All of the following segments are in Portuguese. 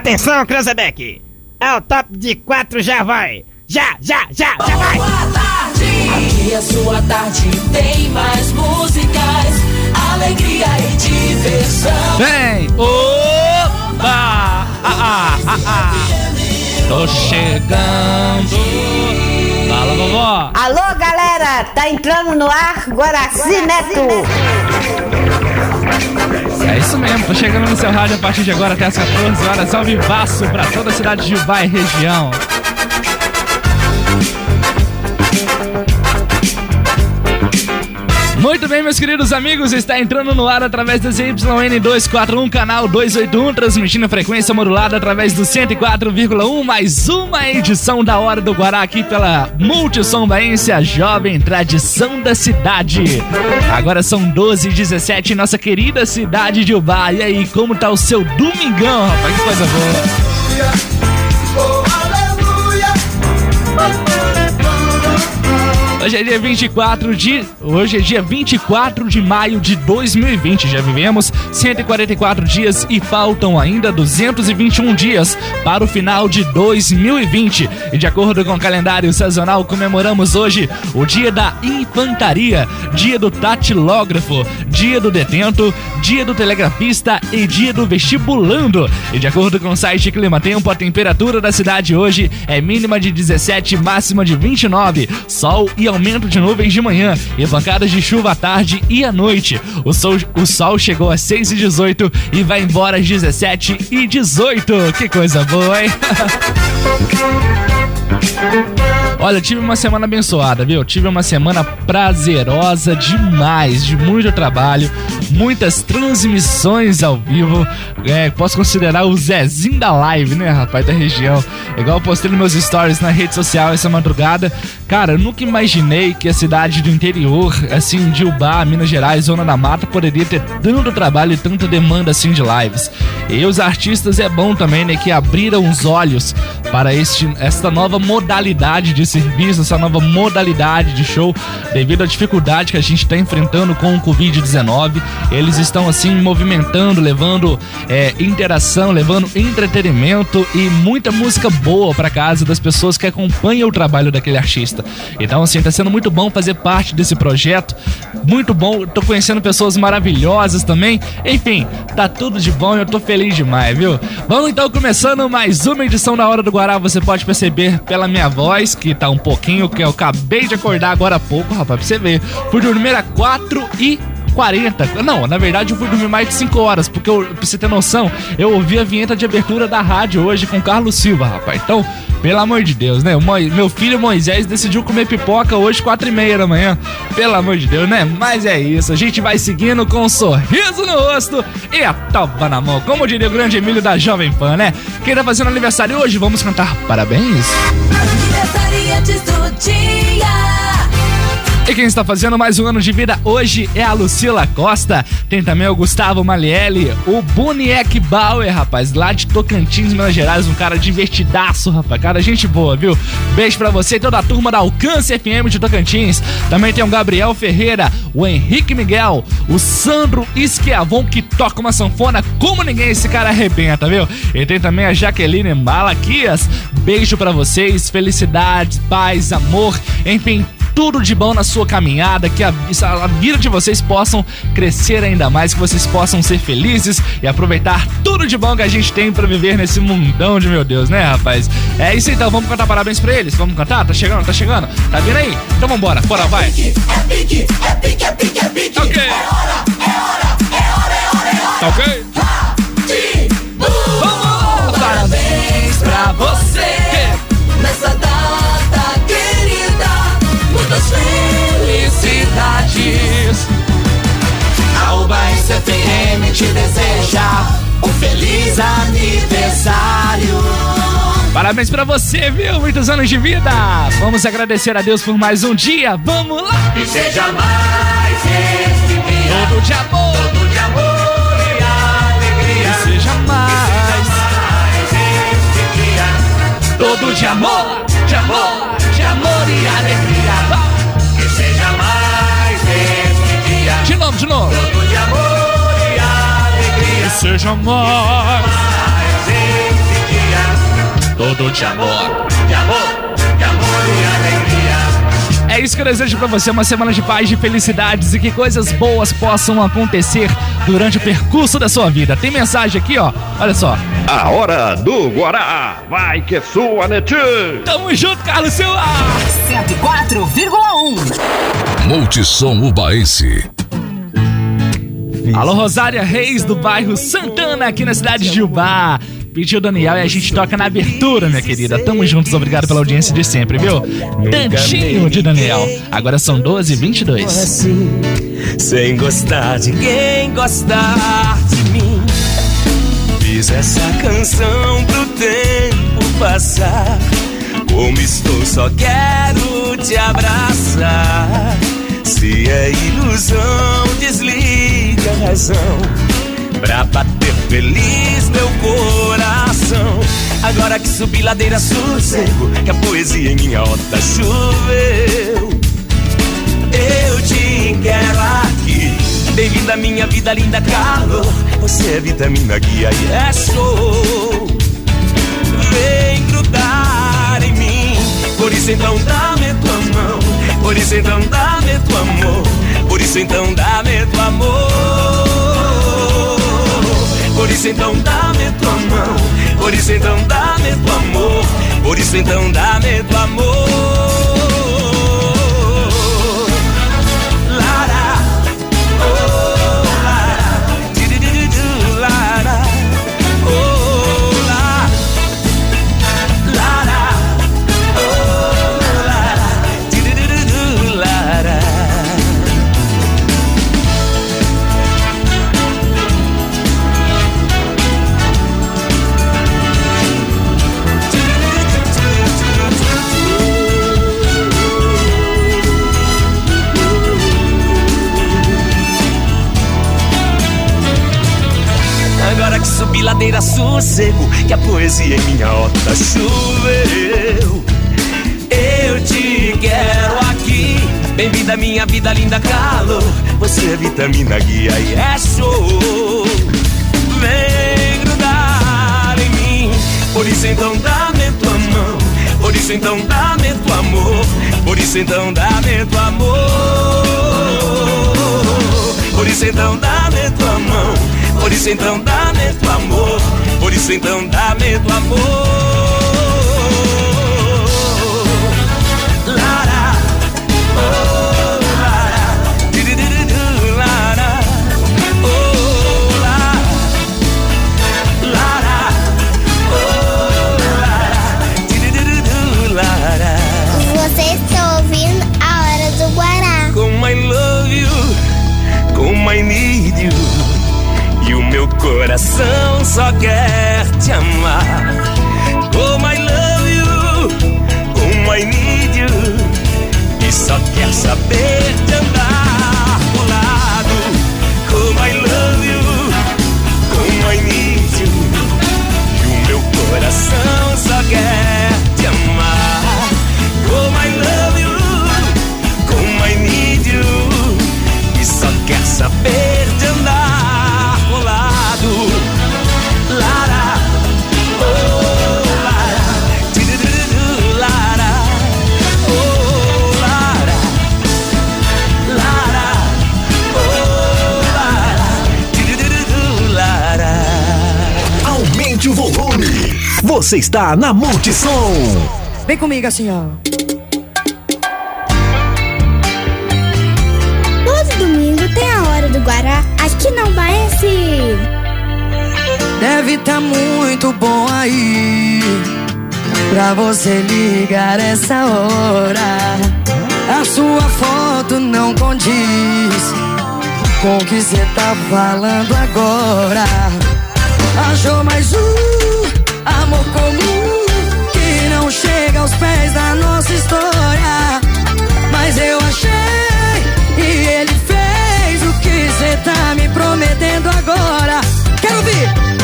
Atenção, Cranzebeck! É o top de quatro, já vai! Já, já, já, já vai! Boa tarde! Aqui a sua tarde tem mais músicas, alegria e diversão. Vem! Opa! Ah, ah, ah, ah. Tô chegando! Fala, vovó! Alô, galera! Tá entrando no ar Guaraci Neto! É isso mesmo, tô chegando no seu rádio a partir de agora até as 14 horas ao vivaço pra toda a cidade de e região. Muito bem, meus queridos amigos, está entrando no ar através da ZYN241, canal 281, transmitindo a frequência modulada através do 104,1, mais uma edição da Hora do Guará aqui pela Multissom Baense, a jovem tradição da cidade. Agora são 12 e 17 em nossa querida cidade de Ubá. E aí, como tá o seu domingão, rapaz? Que coisa boa. Hoje é dia 24 de. Hoje é dia 24 de maio de 2020. Já vivemos 144 dias e faltam ainda 221 dias para o final de 2020. E de acordo com o calendário sazonal, comemoramos hoje o dia da infantaria, dia do tatilógrafo, dia do detento, dia do telegrafista e dia do vestibulando. E de acordo com o site Clima Tempo, a temperatura da cidade hoje é mínima de 17, máxima de 29. Sol e aumento de nuvens de manhã e pancadas de chuva à tarde e à noite. O sol, o sol chegou às 6 e 18 e vai embora às 17 e 18. Que coisa boa, hein? Olha, tive uma semana abençoada, viu? Tive uma semana prazerosa demais, de muito trabalho, muitas transmissões ao vivo. É, posso considerar o Zezinho da live, né, rapaz, da região. Igual eu postei nos meus stories na rede social essa madrugada. Cara, eu nunca imaginei que a cidade do interior, assim, de Ubá, Minas Gerais, Zona da Mata, poderia ter tanto trabalho e tanta demanda assim de lives. E os artistas é bom também, né, que abriram os olhos para este, esta nova modalidade de serviço, essa nova modalidade de show, devido à dificuldade que a gente está enfrentando com o Covid-19. Eles estão assim movimentando, levando é, interação, levando entretenimento e muita música boa para casa das pessoas que acompanham o trabalho daquele artista. Então, assim, tá sendo muito bom fazer parte desse projeto. Muito bom, tô conhecendo pessoas maravilhosas também. Enfim, tá tudo de bom e eu tô feliz demais, viu? Vamos então começando mais uma edição da Hora do Guará. Você pode perceber pela minha voz, que tá um pouquinho, que eu acabei de acordar agora há pouco, rapaz, pra você ver. Fui dormir a 4 e 40. Não, na verdade eu fui dormir mais de 5 horas, porque eu, pra você ter noção, eu ouvi a vinheta de abertura da rádio hoje com Carlos Silva, rapaz. Então, pelo amor de Deus, né? Mo meu filho Moisés decidiu comer pipoca hoje, 4 e meia da manhã. Pelo amor de Deus, né? Mas é isso, a gente vai seguindo com um sorriso no rosto e a topa na mão. Como diria o grande Emílio da Jovem Pan, né? Quem tá fazendo aniversário hoje, vamos cantar parabéns. Aniversariantes do dia. E quem está fazendo mais um ano de vida hoje é a Lucila Costa. Tem também o Gustavo Malielli, o Boniek Bauer, rapaz, lá de Tocantins, Minas Gerais, um cara divertidaço, rapaz, cara, gente boa, viu? Beijo pra você e toda a turma da Alcance FM de Tocantins. Também tem o Gabriel Ferreira, o Henrique Miguel, o Sandro Esquiavon, que toca uma sanfona como ninguém, esse cara arrebenta, viu? E tem também a Jaqueline Malaquias. Beijo pra vocês, felicidades, paz, amor, enfim, tudo de bom na sua caminhada, que a, a vida de vocês possam crescer ainda mais, que vocês possam ser felizes e aproveitar tudo de bom que a gente tem pra viver nesse mundão de meu Deus, né, rapaz? É isso então, vamos cantar parabéns pra eles? Vamos cantar? Tá chegando, tá chegando? Tá vindo aí? Então vambora, bora, vai! É pique, é pique, é pique, é pique. Ok. É hora, é hora, é hora, é hora, é hora. Tá ok? Vamos! Parabéns pra você felicidades. A Ubaense FM te deseja um feliz aniversário. Parabéns pra você, viu? Muitos anos de vida! Vamos agradecer a Deus por mais um dia! Vamos lá! E seja mais este dia. Todo de amor! Todo de amor e alegria. Seja mais! Mais este dia. Todo de amor! De amor! De amor e alegria. Dia. De novo, de novo! Todo de amor e alegria. Seja mais! Mais este todo de amor. De amor, de amor e alegria. É isso que eu desejo pra você, uma semana de paz, de felicidades e que coisas boas possam acontecer durante o percurso da sua vida. Tem mensagem aqui, ó. Olha só. A hora do Guará. Vai que é sua, Netinho. Tamo junto, Carlos Silva! 104,1. Multissom Ubaense. Alô, Rosária Reis, do bairro Santana, aqui na cidade de Ubá. Pediu Daniel e a gente toca na abertura, minha querida. Tamo juntos, obrigado pela audiência de sempre, viu? Tantinho de Daniel. Agora são 12 h 22 assim, sem gostar de quem gostar de mim. Fiz essa canção pro tempo passar. Como estou, só quero te abraçar. Se é ilusão, desliga a razão. Pra bater feliz meu coração. Agora que subi ladeira sossego, que a poesia em minha horta choveu. Eu te quero aqui. Bem-vinda minha vida, linda calor. Você é vitamina guia e é show. Vem grudar em mim. Por isso então dá-me tua mão. Por isso então dá-me tua amor. Por isso então dá-me amor. Por isso então dá-me tua mão. Por isso então dá-me amor. Por isso então dá-me amor. Subi ladeira sossego, que a poesia em minha horta choveu. Eu te quero aqui, bem-vinda minha vida, linda calor. Você é vitamina guia e é show. Vem grudar em mim, por isso então dá-me tua mão. Por isso então dá-me tua amor. Por isso então dá-me tua amor. Por isso então dá-me tua mão. Por isso então dá-me tua amor. Por isso então dá-me tua amor. Você está na Multissom. Vem comigo assim, ó. Todo domingo tem a hora do Guará aqui na Baense. Deve tá muito bom aí Pra você ligar essa hora A sua foto não condiz Com o que cê tá falando agora Achou mais um amor comum Que não chega aos pés da nossa história Mas eu achei e ele fez o que cê tá me prometendo agora Quero ouvir!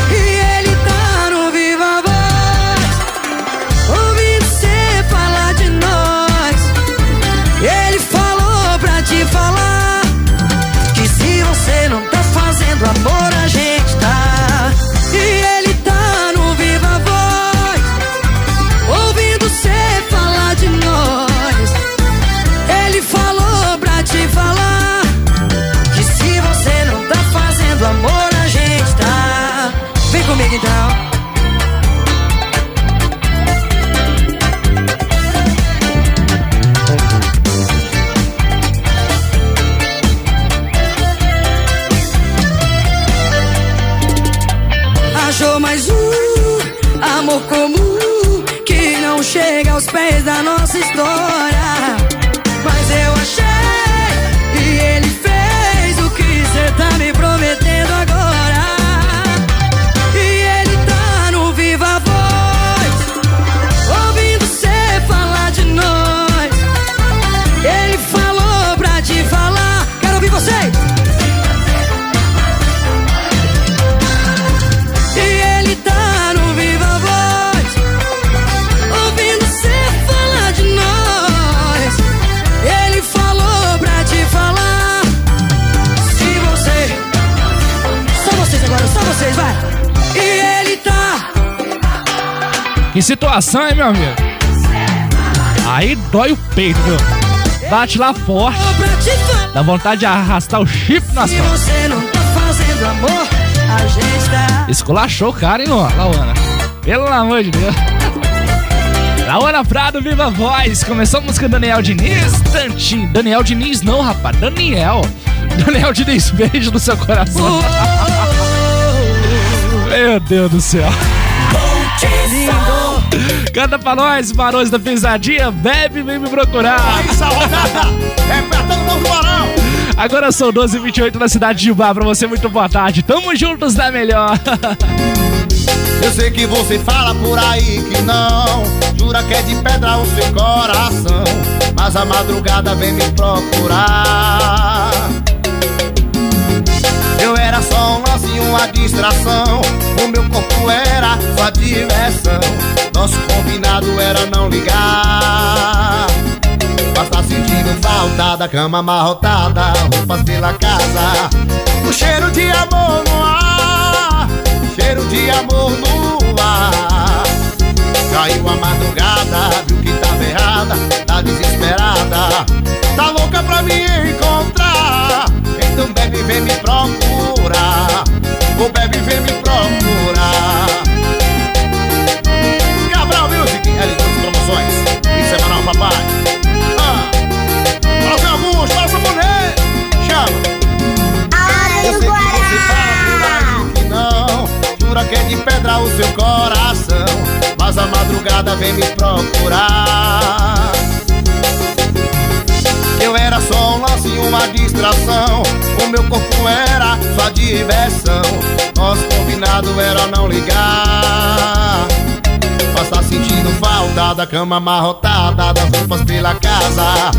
Amor comum que não chega aos pés da nossa história. Que situação, hein, meu amigo? Aí dói o peito, viu? Bate lá forte. Dá vontade de arrastar o chip nas Se costas. não tá tá Esculachou o cara, hein? Lauana? Pelo amor de Deus. Lauana Prado, Viva Voz. Começou a música Daniel Diniz. Tantinho. Daniel Diniz não, rapaz. Daniel. Daniel Diniz, beijo no seu coração. Meu Deus do céu. Canta pra nós, Barões da Pisadinha. Bebe, vem me procurar. Essa rodada é Barão. Agora são 12h28 na cidade de Bar. Pra você, muito boa tarde. Tamo juntos da melhor. Eu sei que você fala por aí que não Jura que é de pedra o seu coração Mas a madrugada vem me procurar era só um lance e uma distração. O meu corpo era sua diversão. Nosso combinado era não ligar. Mas tá sentindo falta da cama amarrotada Roupas pela casa. O cheiro de amor no ar Cheiro de amor no ar. Caiu a madrugada, viu que tava errada Tá desesperada. Tá louca pra me encontrar Então bebe, vem me procurar. Ô bebe, vem me procurar. Cabral Music, L2 Promoções. E semanal papai. Ah. Seu Augusto, seu mulher Chama. Eu sei que você fala que não Jura que é de pedra o seu coração Mas a madrugada vem me procurar era só um lance e uma distração. O meu corpo era sua diversão. Nosso combinado era não ligar. Mas tá sentindo falta da cama amarrotada Das roupas pela casa.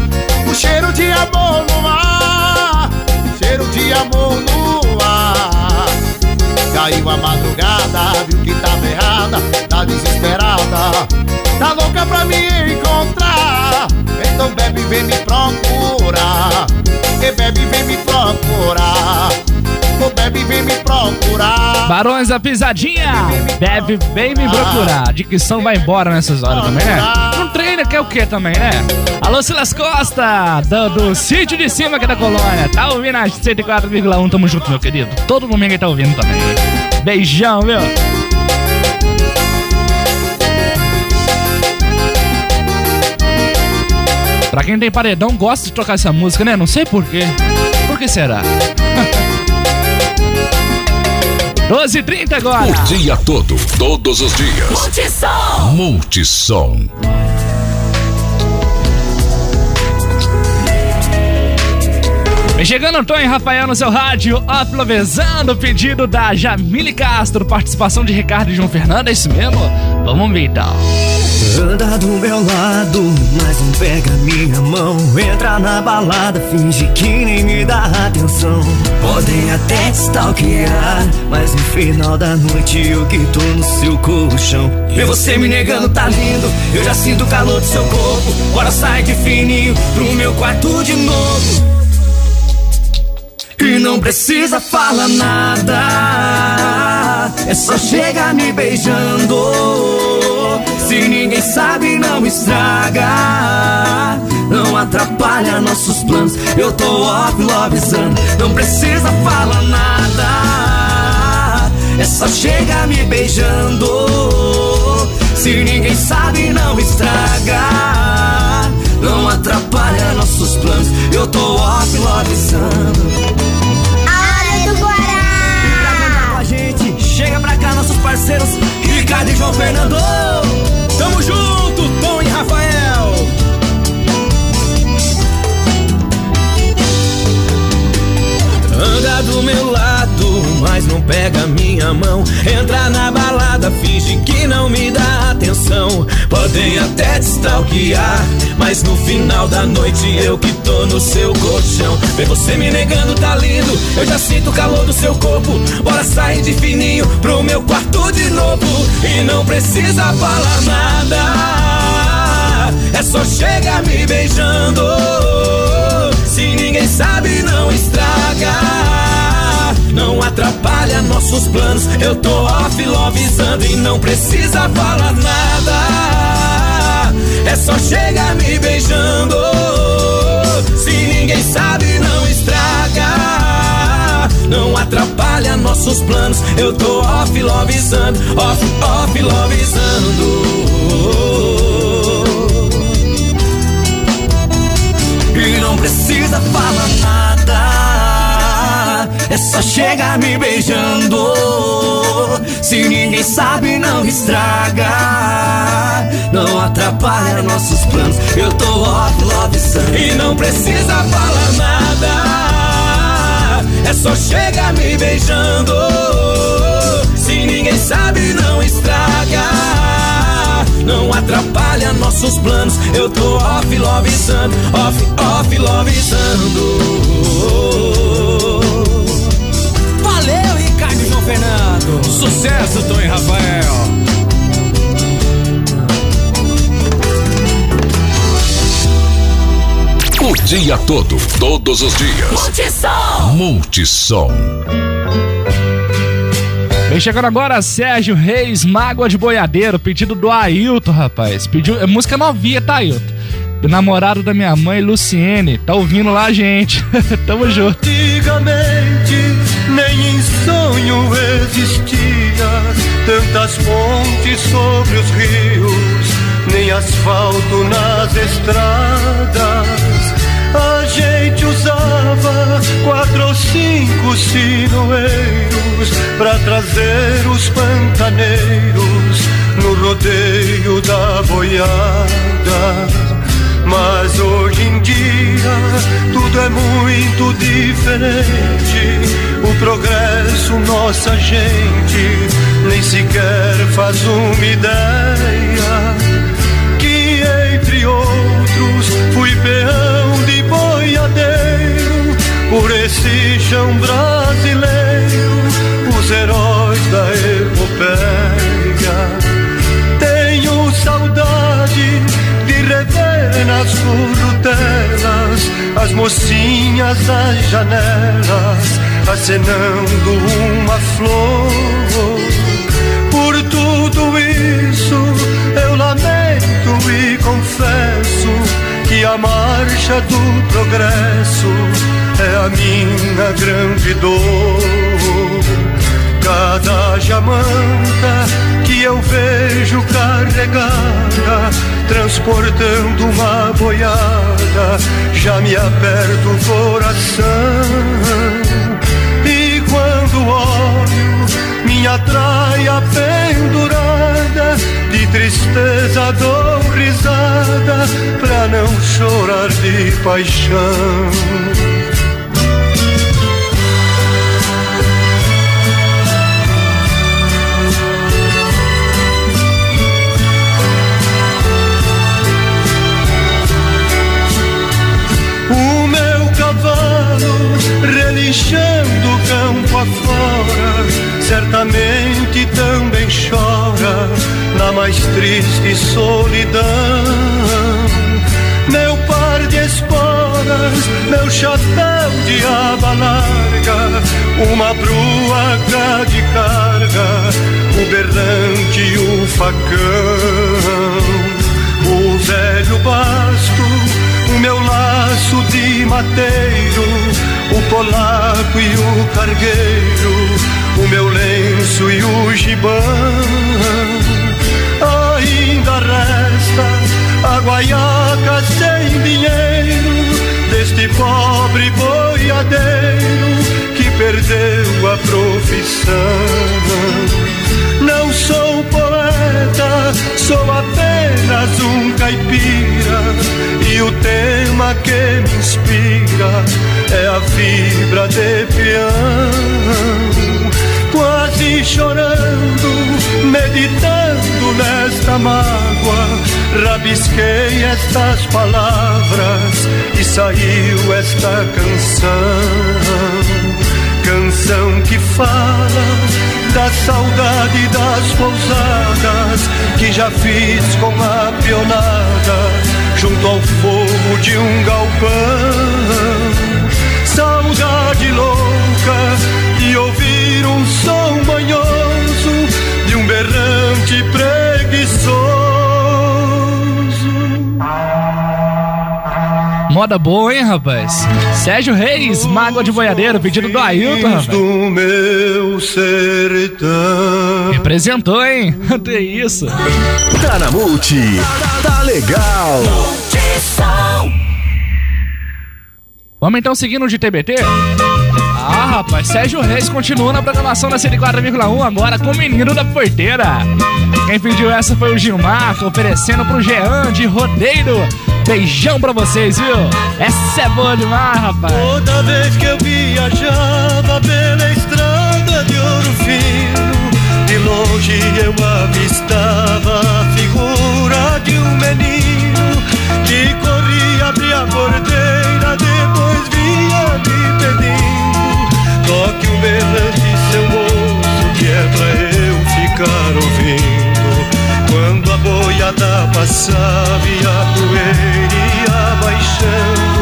O cheiro de amor no ar Cheiro de amor no ar Caiu a madrugada, viu que tava errada Tá desesperada. Tá louca pra me encontrar Então bebe, vem me procurar. E bebe, vem me procurar Ô bebe, vem me procurar Barões da Pisadinha. Bebe, vem me procurar. Dicção vai embora nessas horas também, né? Não treina, quer o quê também, né? Alô, Silas Costa, do, do sítio de cima aqui da colônia. Tá ouvindo a 104,1, tamo junto, meu querido. Todo domingo aí tá ouvindo também. Beijão, viu? Pra quem tem paredão, gosta de tocar essa música, né? Não sei porquê. Por que será? 12h30 agora. O dia todo, todos os dias. Multissom. Multissom. Vem chegando Antônio Rafael no seu rádio, uplovezando o pedido da Jamile Castro, participação de Ricardo e João Fernando, é isso mesmo? Vamos ver então. Anda do meu lado, mas não pega minha mão. Entra na balada, finge que nem me dá atenção. Podem até te stalkear, mas no final da noite eu que tô no seu colchão. Ver você me negando tá lindo, eu já sinto o calor do seu corpo. Bora sai de fininho pro meu quarto de novo. E não precisa falar nada, é só chegar me beijando. Se ninguém sabe, não estraga. Não atrapalha nossos planos. Eu tô off lovezando. Não precisa falar nada. É só chegar me beijando. Se ninguém sabe, não estraga. Atrapalha nossos planos. Eu tô off lovezando. Área do Guará! com a gente, chega pra cá, nossos parceiros. Ricardo e João Fernando. Tamo junto, Tom e Rafael. Anda do meu lado, mas não pega minha mão. Entra na balada, finge que não. Podem até te mas no final da noite eu que tô no seu colchão. Ver você me negando tá lindo, eu já sinto o calor do seu corpo. Bora sair de fininho pro meu quarto de novo. E não precisa falar nada, é só chegar me beijando. Se ninguém sabe, não estraga. Não atrapalha nossos planos. Eu tô off lovezando e não precisa falar nada. É só chegar me beijando. Se ninguém sabe, não estraga. Não atrapalha nossos planos. Eu tô off lovezando, off, off lovezando. E não precisa falar. É só chegar me beijando. Se ninguém sabe, não estraga. Não atrapalha nossos planos. Eu tô off love sun. E não precisa falar nada. É só chegar me beijando. Se ninguém sabe, não estraga. Não atrapalha nossos planos. Eu tô off lovezando, off, off lovezando. Valeu, João Fernando. Sucesso, Tom e Rafael. O dia todo, todos os dias. Multissom. Multissom. Vem chegando agora Sérgio Reis, Mágoa de Boiadeiro, pedido do Ailton, rapaz. Pediu, é música novinha, tá, Ailton? Namorado da minha mãe, Luciene, tá ouvindo lá, gente. Tamo junto. Antigamente nem em sonho existia tantas pontes sobre os rios, nem asfalto nas estradas. A gente usava quatro ou cinco sinoeiros pra trazer os pantaneiros no rodeio da boiada. Mas hoje em dia tudo é muito diferente. O progresso, nossa gente nem sequer faz uma ideia. Que entre outros fui peão de boiadeiro por esse chão brasileiro, os heróis da epopeia. Nas currutelas as mocinhas das janelas acenando uma flor. Por tudo isso eu lamento e confesso que a marcha do progresso é a minha grande dor. Cada jamanta que eu vejo carregada, transportando uma boiada, já me aperta o coração. E quando olho minha traia pendurada, de tristeza dou risada, pra não chorar de paixão. Relinchando campo afora, certamente também chora na mais triste solidão. Meu par de esporas, meu chapéu de aba larga, uma bruaca de carga, o berrante e o facão. O velho basto, o meu laço de mateiro, o polaco e o cargueiro, o meu lenço e o gibão. Ainda resta a guaiaca sem dinheiro deste pobre boiadeiro perdeu a profissão. Não sou poeta caipira e o tema que me inspira é a vibra de peão. Quase chorando, meditando nesta mágoa, rabisquei estas palavras e saiu esta canção canção que fala da saudade das pousadas já fiz com a pionada junto ao fogo de um galpão. Moda boa, hein, rapaz? Sérgio Reis, Mágoa de Boiadeiro, pedido do Ailton, rapaz. do meu sertão. Representou, hein? Até isso. Tá na Multi. Tá legal. Vamos então seguindo de TBT? Rapaz, Sérgio Reis continua na programação da 104,1 agora com o menino da porteira. Quem pediu essa foi o Gilmar, oferecendo pro Jean de Rodeiro. Beijão pra vocês, viu? Essa é boa demais, rapaz. Toda vez que eu viajava pela estrada de ouro fino, de longe eu avistava a figura de um menino que corria, abria a porteira, depois vinha me pedindo: um berrante, seu moço, que é pra eu ficar ouvindo. Quando a boiada passava e a poeira ia baixando,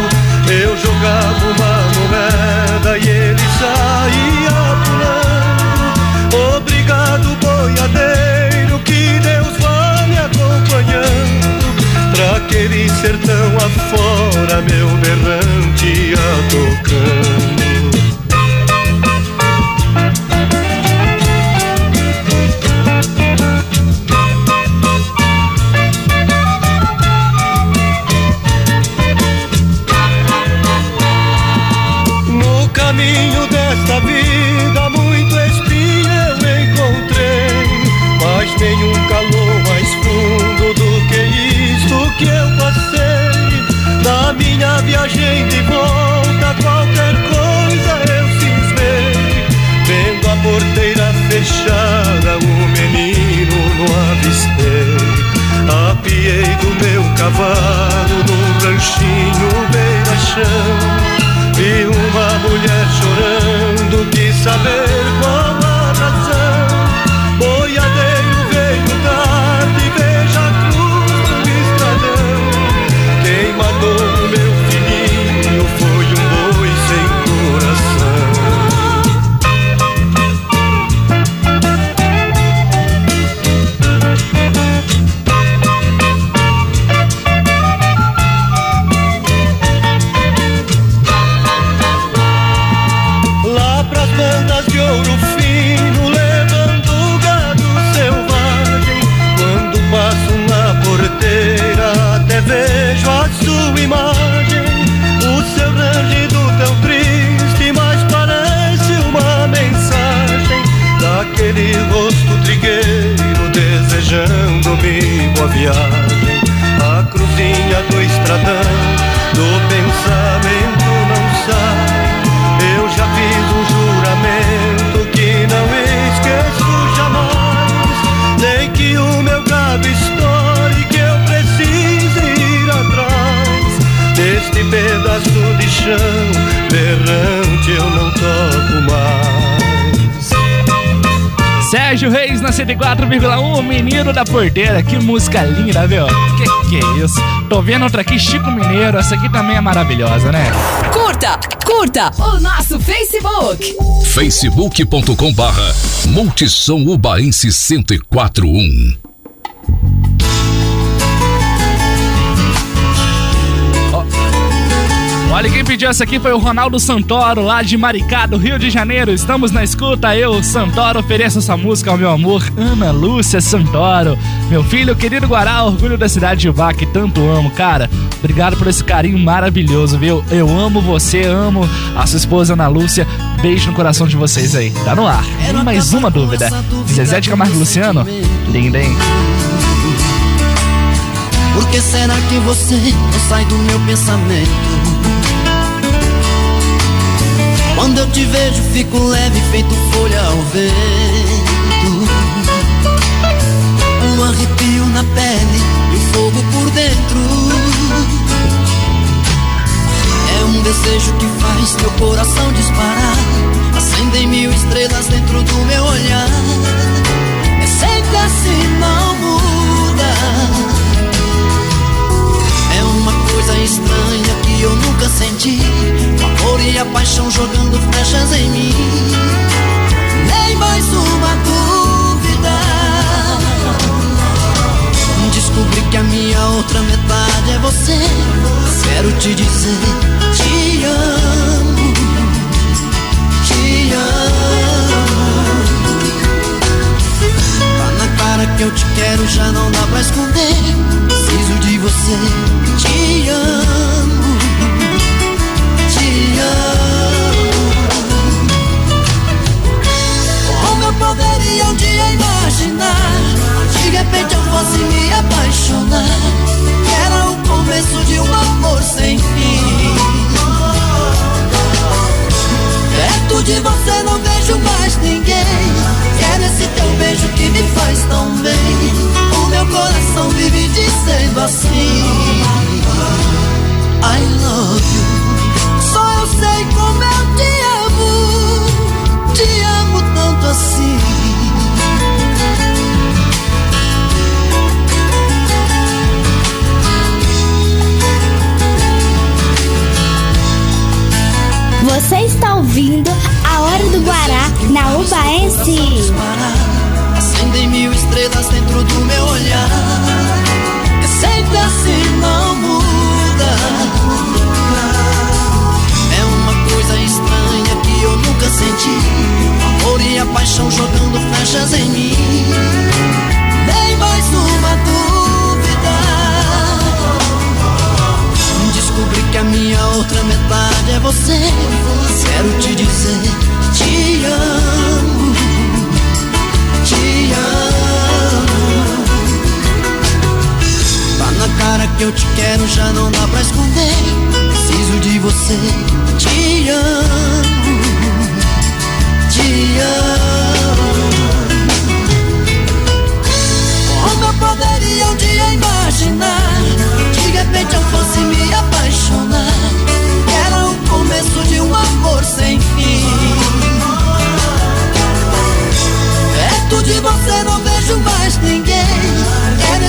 eu jogava uma moeda e ele saía pulando. Obrigado, boiadeiro, que Deus vá me acompanhando. Pra aquele sertão afora, meu berrante ia tocando. Que eu passei. Na minha viagem de volta, qualquer coisa eu cismei, vendo a porteira fechada, o menino no avistei. Apiei do meu cavalo num ranchinho beira-chão. Vi uma mulher chorando, quis saber música linda, viu? Que que é isso? Tô vendo outra aqui, Chico Mineiro. Essa aqui também é maravilhosa, né? Curta, curta o nosso Facebook. facebook.com barra Multissom Ubaense 1041 Olha, quem pediu essa aqui foi o Ronaldo Santoro, lá de Maricá, do Rio de Janeiro. Estamos na escuta, eu, Santoro, ofereço essa música ao meu amor, Ana Lúcia Santoro. Meu filho, querido Guará, orgulho da cidade de Vá, que tanto amo. Cara, obrigado por esse carinho maravilhoso, viu? Eu amo você, amo a sua esposa Ana Lúcia. Beijo no coração de vocês aí. Tá no ar. E mais uma dúvida. Zezé de Camargo Luciano? Linda, hein? Por que será que você não sai do meu pensamento? Quando eu te vejo, fico leve, feito folha ao vento. Um arrepio na pele e o fogo por dentro. É um desejo que faz meu coração disparar. Acendem mil estrelas dentro do meu olhar. É sempre assim, não muda. Coisa estranha que eu nunca senti. O amor e a paixão jogando flechas em mim. Nem mais uma dúvida. Descobri que a minha outra metade é você. Quero te dizer, te amo. Te amo. Tá na cara que eu te quero, já não dá pra esconder. Preciso de você, te amo. Te amo. Como eu poderia um dia imaginar? De repente eu fosse me apaixonar. Era o começo de um amor sem fim. Perto de você não vejo mais ninguém. Quero esse teu beijo que me faz tão bem. Meu coração vive dizendo assim: I love you. Só eu sei como eu te amo. Te amo tanto assim. Você está ouvindo a Hora do Guará na Ubaense. Acendem mil estrelas dentro do meu olhar. É sempre assim, não muda. É uma coisa estranha que eu nunca senti. Amor e a paixão jogando flechas em mim. Nem mais uma dúvida. Descobri que a minha outra metade é você. Quero te dizer, te amo. Eu te quero, já não dá pra esconder. Preciso de você, te amo. Te amo. Como eu poderia um dia imaginar? De repente eu fosse me apaixonar. Era o começo de um amor sem fim. Perto de você não vejo mais ninguém.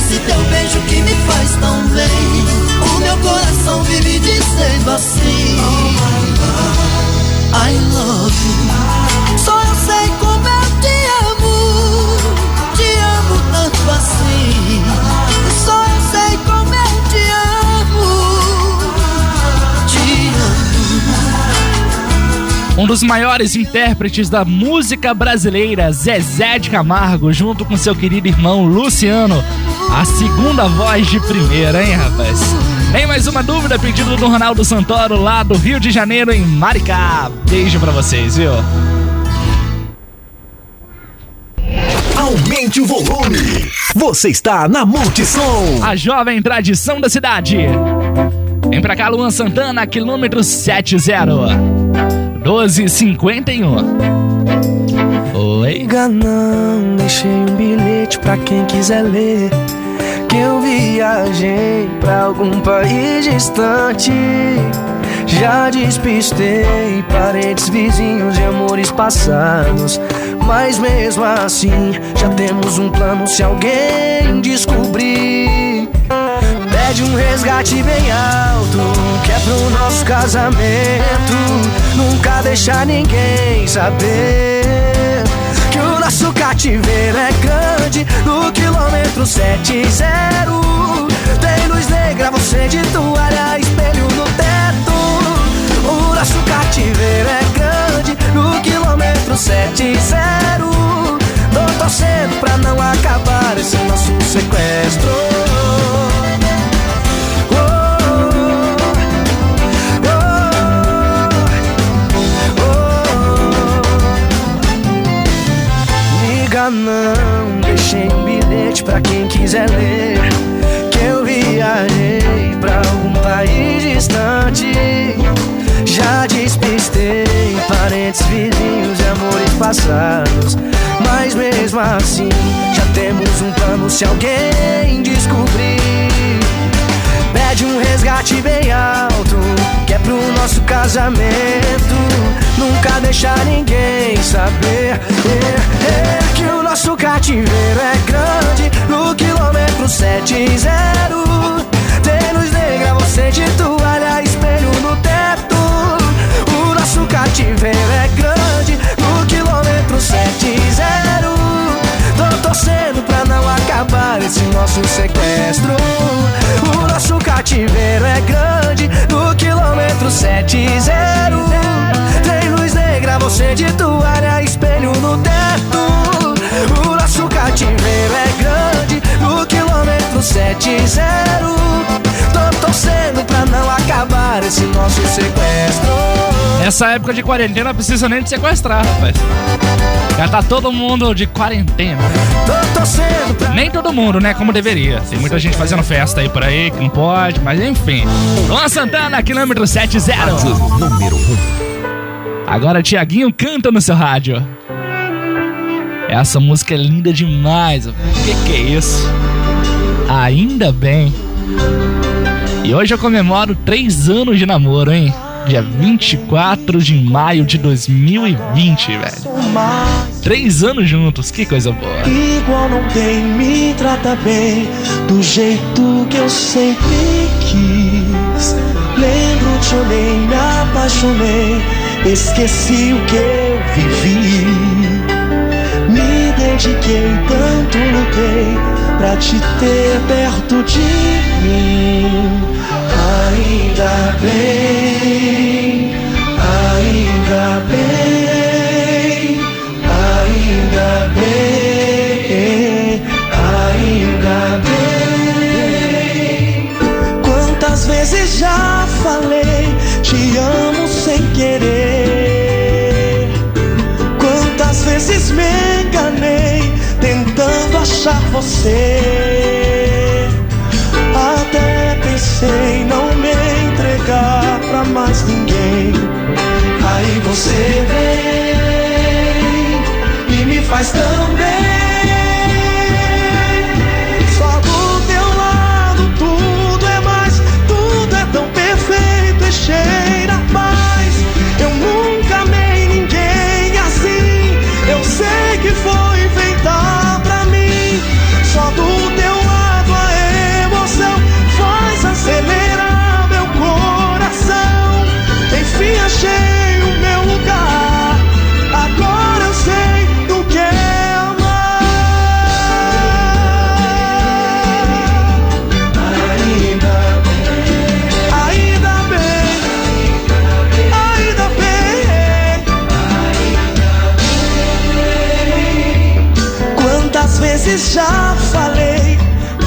Esse teu beijo que me faz tão bem. O meu coração vive dizendo assim: I love you. Só eu sei como Um dos maiores intérpretes da música brasileira, Zezé de Camargo, junto com seu querido irmão Luciano, a segunda voz de primeira, hein, rapaz? Tem mais uma dúvida pedido do Ronaldo Santoro, lá do Rio de Janeiro, em Maricá. Beijo pra vocês, viu? Aumente o volume. Você está na Multissom. A jovem tradição da cidade. Vem pra cá, Luan Santana, quilômetro 70. 1251. Oi. Liga não, deixei um bilhete pra quem quiser ler. Que eu viajei pra algum país distante. Já despistei parentes, vizinhos de amores passados. Mas mesmo assim, já temos um plano se alguém descobrir. Pede um resgate bem alto, que é pro nosso casamento. Nunca deixar ninguém saber que o nosso cativeiro é grande. No quilômetro 70, tem luz negra, você de toalha, espelho no teto. O nosso cativeiro é grande. No quilômetro 70, tô torcendo pra não acabar esse nosso sequestro. Não, deixei um bilhete pra quem quiser ler Que eu viajei pra algum país distante. Já despistei parentes, vizinhos e amores passados. Mas mesmo assim, já temos um plano se alguém descobrir. Pede um resgate bem alto, que é pro nosso casamento. Nunca deixar ninguém saber é, é, que o nosso cativeiro é grande no quilômetro 70. Tem luz negra, você de toalha, espelho no teto. O nosso cativeiro é grande no quilômetro 70. Torcendo pra não acabar esse nosso sequestro. O nosso cativeiro é grande no quilômetro 70. Tem luz negra, você de toalha, espelho no teto. O nosso cativeiro é grande no quilômetro 70. Tô torcendo pra não acabar esse nosso sequestro. Essa época de quarentena precisa nem de sequestrar, rapaz. Já tá todo mundo de quarentena. Nem todo mundo, né? Como deveria. Tem muita gente fazendo festa aí por aí que não pode, mas enfim. Luan Santana, quilômetro 70. Número 1. Agora Tiaguinho canta no seu rádio. Essa música é linda demais. O que, que é isso? Ainda bem. E hoje eu comemoro três anos de namoro, hein? Dia 24 de maio de 2020, velho. Três anos juntos, que coisa boa. Igual não tem, me trata bem do jeito que eu sempre quis. Lembro, te olhei, me apaixonei, esqueci o que eu vivi. Me dediquei, tanto lutei pra te ter perto de mim. Ainda bem, ainda bem, ainda bem, ainda bem. Quantas vezes já falei, te amo sem querer. Quantas vezes me enganei, tentando achar você. Até pensei não me entregar pra mais ninguém. Aí você vem e me faz tão bem. Vezes já falei,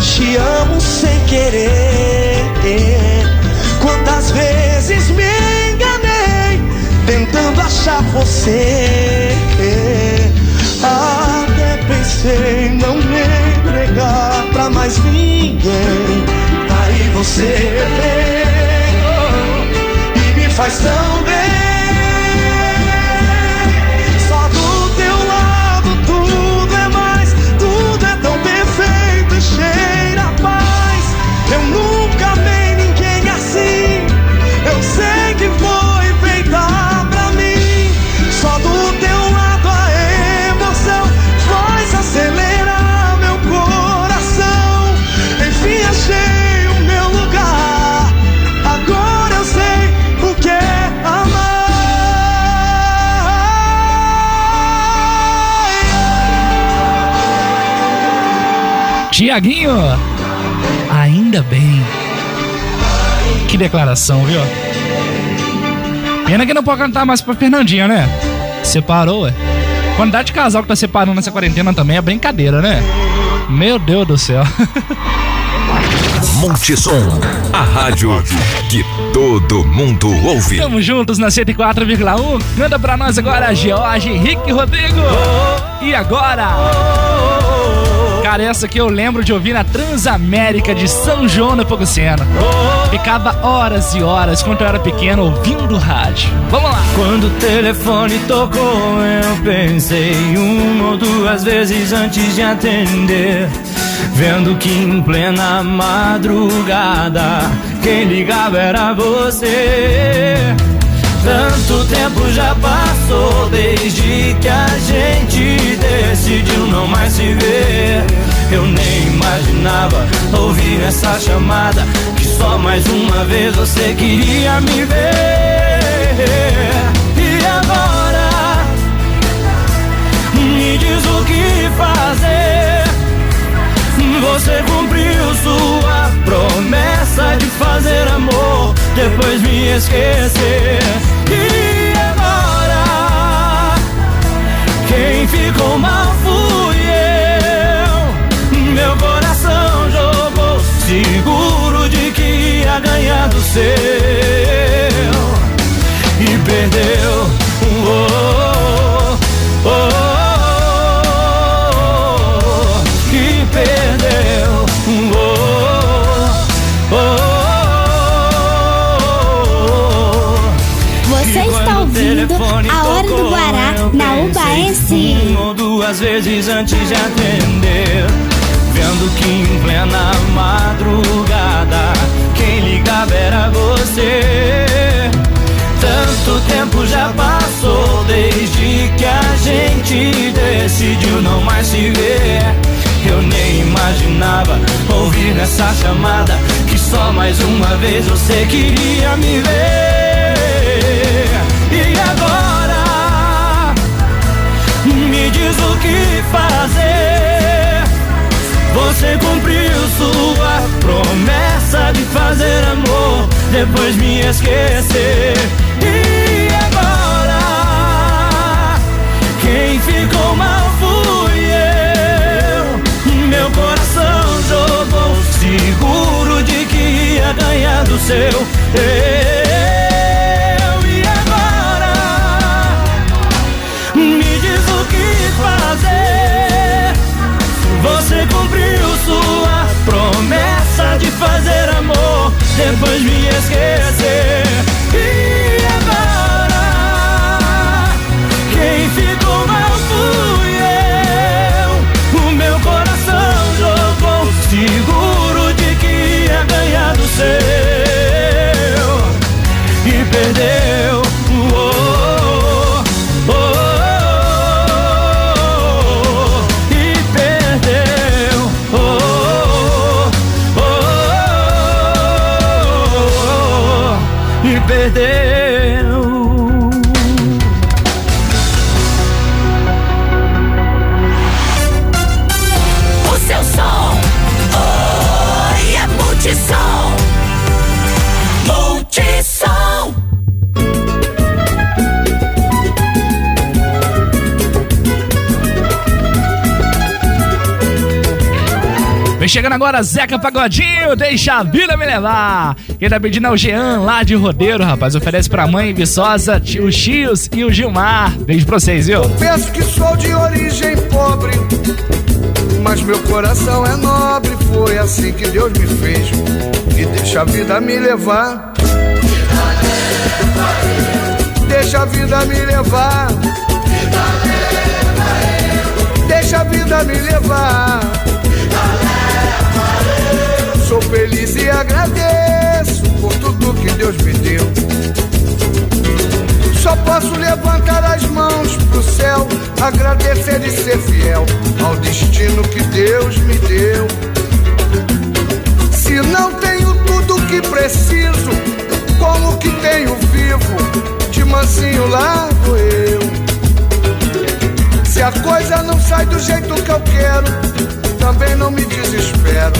te amo sem querer. Quantas vezes me enganei, tentando achar você. Até pensei não me entregar pra mais ninguém. Aí você vem e me faz tão bem. Tiaguinho, ainda bem. Que declaração, viu? Pena que não pode cantar mais pra Fernandinha, né? Separou, ué. Quantidade de casal que tá separando nessa quarentena também é brincadeira, né? Meu Deus do céu. Multissom, a rádio que todo mundo ouve. Tamo juntos na 104,1. Canta pra nós agora, George Henrique Rodrigo. E agora? Cara, essa que eu lembro de ouvir na Transamérica de São João da Pogucena. Ficava horas e horas quando eu era pequeno ouvindo rádio. Vamos lá! Quando o telefone tocou, eu pensei uma ou duas vezes antes de atender. Vendo que em plena madrugada quem ligava era você. Tanto tempo já passou desde que a gente decidiu não mais se ver. Eu nem imaginava ouvir essa chamada que só mais uma vez você queria me ver. E agora me diz o que fazer. Você cumpriu sua promessa de fazer amor, depois me esquecer. E agora, quem ficou mal fui eu. Meu coração jogou, seguro de que ia ganhar do seu. E perdeu. Oh, oh, oh. Vezes antes de atender. Vendo que em plena madrugada quem ligava era você. Tanto tempo já passou desde que a gente decidiu não mais se ver. Eu nem imaginava ouvir nessa chamada que só mais uma vez você queria me ver. E agora que fazer. Você cumpriu sua promessa de fazer amor, depois me esquecer. E agora quem ficou mal fui eu. Meu coração jogou, seguro de que ia ganhar do seu. Eu cumpriu sua promessa de fazer amor, depois me esquecer. Chegando agora Zeca Pagodinho, deixa a vida me levar. Quem tá pedindo é o Jean, lá de Rodeiro, rapaz. Oferece pra mãe Viçosa, o Chios e o Gilmar. Beijo pra vocês, viu? Penso que sou de origem pobre, mas meu coração é nobre. Foi assim que Deus me fez. E deixa a vida me levar. Deixa a vida me levar. Deixa a vida me levar. Sou feliz e agradeço por tudo que Deus me deu. Só posso levantar as mãos pro céu, agradecer e ser fiel ao destino que Deus me deu. Se não tenho tudo que preciso, como que tenho vivo, de mansinho lá vou eu. Se a coisa não sai do jeito que eu quero, também não me desespero.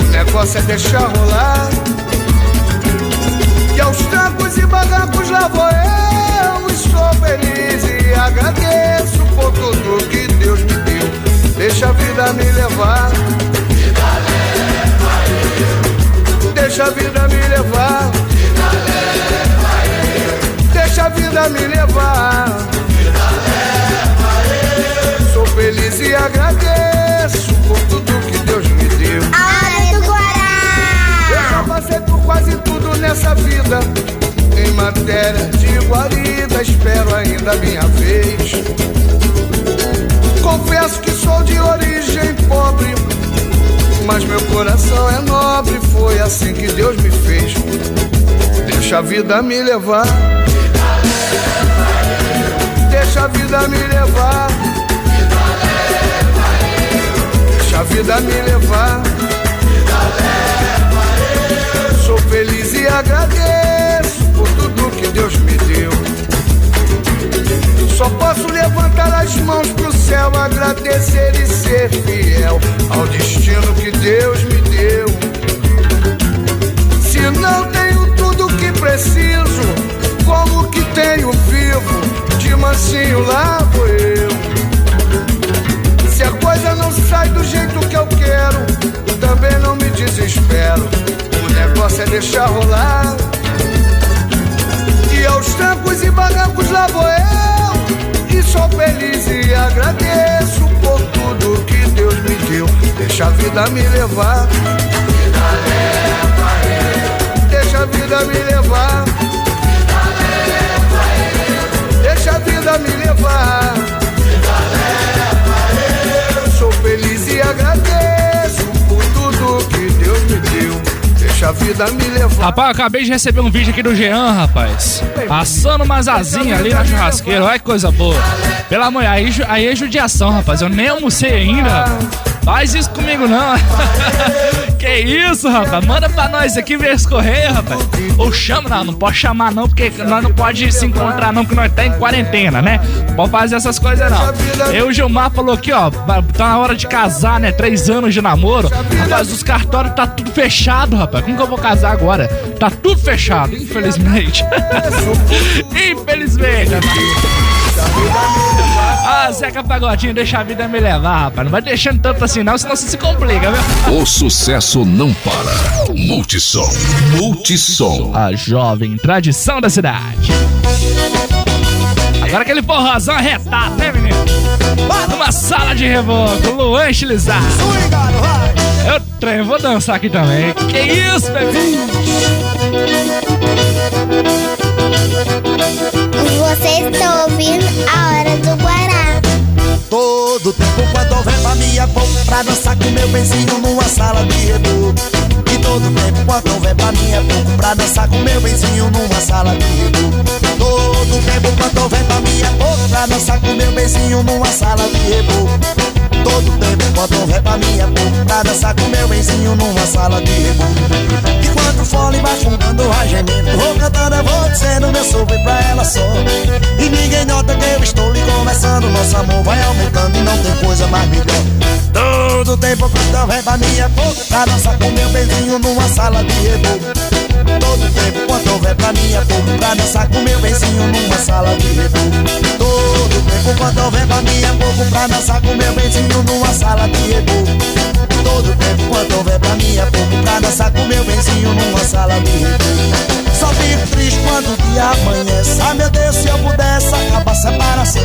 O negócio é deixar rolar. E aos trancos e barrancos lá vou eu e sou feliz e agradeço por tudo que Deus me deu. Deixa a vida me levar. Deixa a vida me levar. Deixa a vida me levar. Sou feliz e agradeço agradeço por tudo que Deus me deu. A hora do Guará! Eu já passei por quase tudo nessa vida. Em matéria de guarida, espero ainda a minha vez. Confesso que sou de origem pobre, mas meu coração é nobre. Foi assim que Deus me fez. Deixa a vida me levar. Deixa a vida me levar. A vida me levar. Sou feliz e agradeço por tudo que Deus me deu. Só posso levantar as mãos pro céu, agradecer e ser fiel ao destino que Deus me deu. Se não tenho tudo que preciso, como que tenho vivo? De mansinho lá vou eu. Coisa não sai do jeito que eu quero, também não me desespero. O negócio é deixar rolar. E aos trancos e barrancos lá vou eu. E sou feliz e agradeço por tudo que Deus me deu. Deixa a vida me levar. Deixa a vida me levar. Deixa a vida me levar. Deixa a vida me levar. Rapaz, eu acabei de receber um vídeo aqui do Jean, rapaz. Assando umas asinhas ali na churrasqueira. Olha que coisa boa. Pela manhã, aí, aí é judiação, rapaz. Eu nem almocei ainda. Faz isso comigo, não. que isso, rapaz. Manda pra nós aqui ver esse correio, rapaz. Ou chama, não, não pode chamar não, porque nós não pode se encontrar não, que nós tá em quarentena, né? Não pode fazer essas coisas não. Eu, Gilmar falou aqui, ó, tá na hora de casar, né? Três anos de namoro. Rapaz, os cartórios tá tudo fechado, rapaz. Como que eu vou casar agora? Tá tudo fechado, infelizmente. infelizmente, rapaz. Ah, Zeca Pagodinho, deixa a vida me levar, rapaz. Não vai deixando tanto assim não, senão você se complica, viu? O sucesso não para. Multissom. Multissom. A jovem tradição da cidade. Agora aquele forrozão arretado, né, menino? Numa sala de revoco, Luan estilizado. Eu trem, vou dançar aqui também. Que isso, bebê? Está ouvindo a hora do Guará. Todo tempo quando houver é bom Pra dançar com meu benzinho numa sala de reboco E todo tempo quando houver é pouco Pra dançar com meu benzinho numa sala de reboco Todo tempo quando houver é pouco Pra dançar com meu benzinho numa sala de reboco Todo tempo quando houver é pouco Pra dançar com meu benzinho numa sala de reboco Enquanto o fole vai fumando, vai gemendo Vou cantando, eu vou dizendo meu sopro pra ela só. E ninguém nota que eu estou lhe conversando. Nosso amor vai aumentando e não tem coisa mais melhor. Todo tempo quando houver pra mim é pouco Pra dançar com meu benzinho numa sala de reboco. Todo tempo quando houver pra mim é pouco Pra dançar com meu benzinho numa sala de reboco. Todo tempo quando houver pra mim é pouco Pra dançar com meu benzinho numa sala de reboco. Todo tempo quando houver pra é pouco Pra dançar com meu benzinho numa sala de Só fico triste quando o dia amanhece Ah meu Deus, se eu pudesse acabar a separação.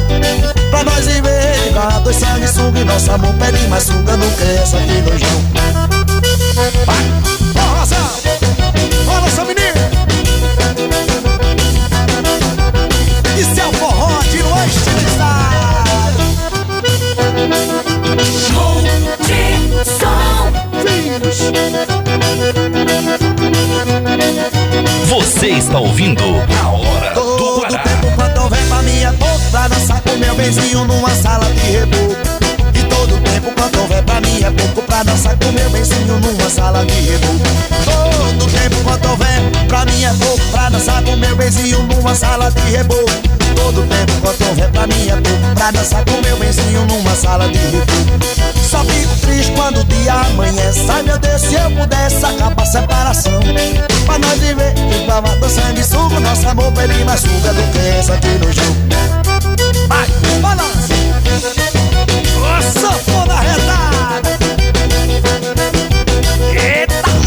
Pra nós viver igual dois sanguessuga E nosso amor pede mais suga que essa aqui no João Vai, ó nossa menina Isso é o forró de Luan estilizado Você está ouvindo a hora do Todo Guará. tempo quando houver pra é pouco Pra dançar com meu benzinho numa sala de reboco. E todo tempo quando houver pra é pouco Pra dançar com meu benzinho numa sala de reboco. Todo tempo quando houver pra é pouco Pra dançar com meu benzinho numa sala de reboco. Todo tempo quando houver pra é pouco Pra dançar com meu benzinho numa sala de reboco Só fico triste quando o dia amanhece Ai meu Deus, se eu pudesse acabar a separação. Pra nós viver igual a do sangue suco Nosso amor pede mais suga do que essa aqui no jogo. Vai, balança Ô, sanfona arretada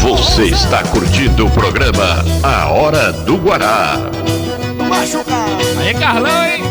Você está curtindo o programa A Hora do Guará. Machucar Aí, Carlão, hein?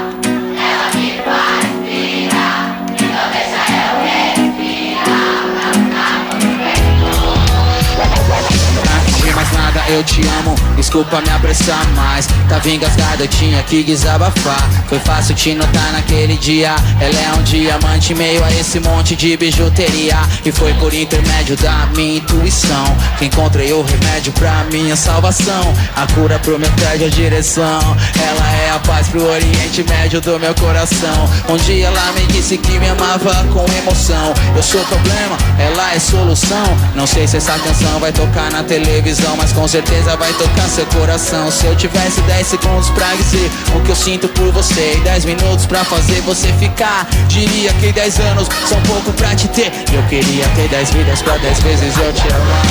eu te amo, desculpa me apressar mais. Tava engasgado, eu tinha que desabafar. Foi fácil te notar naquele dia. Ela é um diamante meio a esse monte de bijuteria. E foi por intermédio da minha intuição Que encontrei o remédio pra minha salvação. A cura pro meu tédio, a direção. Ela é a paz pro oriente médio do meu coração. Um dia ela me disse que me amava com emoção. Eu sou problema, ela é solução. Não sei se essa canção vai tocar na televisão Mas com certeza vai tocar seu coração. Se eu tivesse 10 segundos pra dizer o que eu sinto por você E 10 minutos pra fazer você ficar Diria que 10 anos são pouco pra te ter. Eu queria ter 10 vidas pra 10 vezes eu te amar.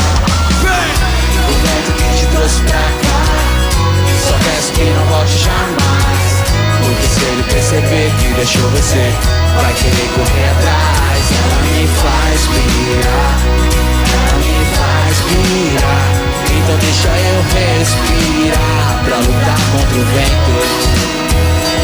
O vento que te trouxe pra cá Só peço que não volte jamais. Porque se ele perceber que deixou você Vai querer correr atrás. Ela me faz pirar Ela me faz pirar Então deixa eu respirar Pra lutar contra o vento.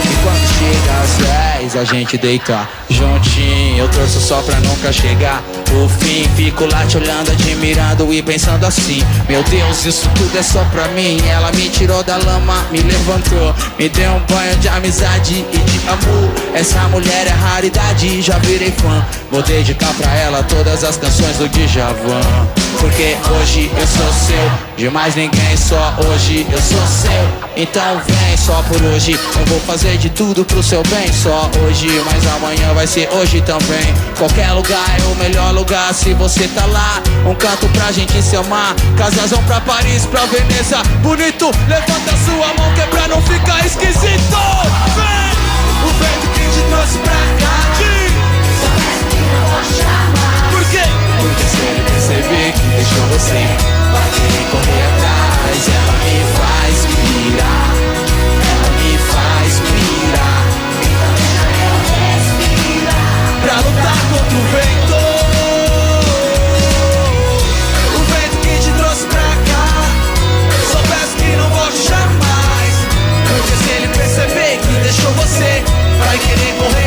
E quando chega às 10 a gente deita juntinho. Eu torço só pra nunca chegar o fim. Fico lá te olhando, admirando e pensando assim Meu Deus, isso tudo é só pra mim. Ela me tirou da lama, me levantou Me deu um banho de amizade e de amor. Essa mulher é raridade, já virei fã. Vou dedicar pra ela todas as canções do Djavan Porque hoje eu sou seu. De mais ninguém, só hoje eu sou seu. Então vem só por hoje. Eu vou fazer de tudo pro seu bem. Só hoje, mas amanhã vai ser hoje também. Qualquer lugar é o melhor lugar. Se você tá lá Um canto pra gente se amar. Casazão pra Paris, pra Veneza. Bonito, levanta sua mão que é pra não ficar esquisito. Vem! O vento que te trouxe pra cá. Por quê? Porque perceber que deixou você Vai correr atrás. Ela me faz pirar Ela me faz pirar. Então deixa eu respirar Pra lutar contra o vento. O vento que te trouxe pra cá. Só peço que não volte jamais. Se ele perceber que deixou você Vai querer correr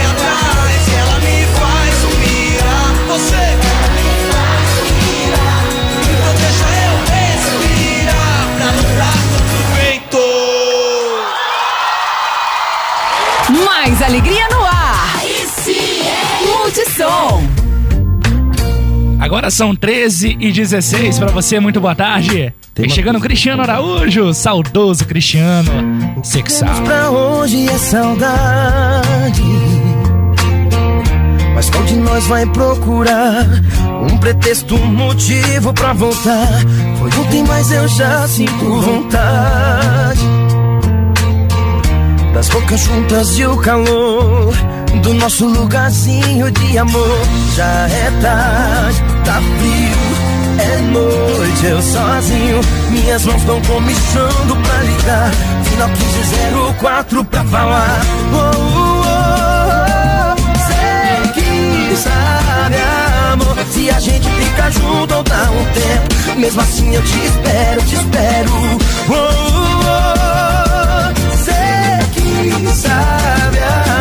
Mais alegria no ar. Multissom. Agora são 13 e 16 pra você, muito boa tarde. Vem chegando o Cristiano Araújo, saudoso Cristiano, sexal. Pra hoje é saudade Mas qual de nós vai procurar Um pretexto, um motivo pra voltar Foi ontem, mas eu já sinto vontade Das bocas juntas e o calor Do nosso lugarzinho de amor. Já é tarde, tá frio é noite, eu sozinho. Minhas mãos estão comichando pra ligar. Final 1504 pra falar. Oh, oh, oh. Sei que sabe, amor Se a gente fica junto ou dá um tempo. Mesmo assim eu te espero, te espero. Oh, oh, oh. Sabe,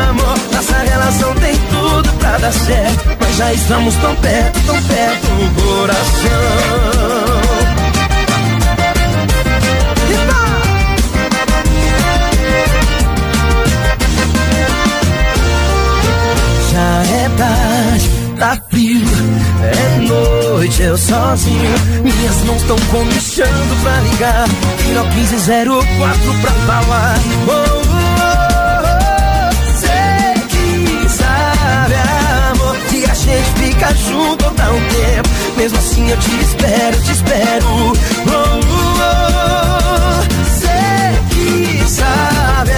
amor. Nossa relação tem tudo pra dar certo Mas já estamos tão perto, tão perto Coração. Já é tarde, tá frio É noite, eu sozinho. Minhas mãos tão comichando pra ligar. Final 1504 pra falar. Oh, gente fica junto ou dá um tempo Mesmo assim eu te espero, te espero oh, oh, oh. Sei que sabe,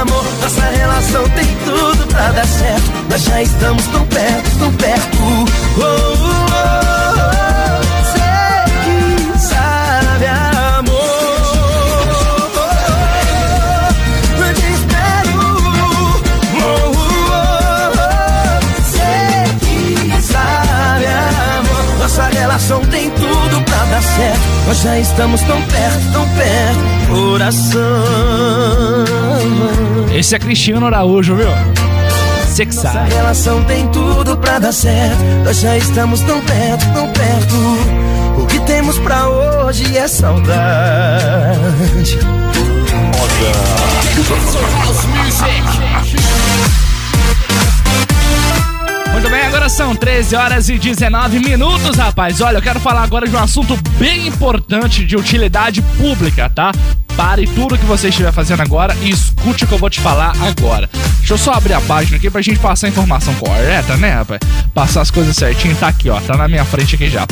amor Nossa relação tem tudo pra dar certo Nós já estamos tão perto, tão perto oh, oh, oh. Nossa relação tem tudo pra dar certo Nós já estamos tão perto, tão perto Coração Esse é Cristiano Araújo, viu? Você que Nossa relação tem tudo pra dar certo. Nós já estamos tão perto, tão perto. O que temos pra hoje é saudade. Muito bem, agora são 13 horas e 19 minutos, rapaz. Olha, eu quero falar agora de um assunto bem importante de utilidade pública, tá? Pare tudo que você estiver fazendo agora e escute o que eu vou te falar agora. Deixa eu só abrir a página aqui pra gente passar a informação correta, né, rapaz? Passar as coisas certinho, tá aqui, ó, tá na minha frente aqui já.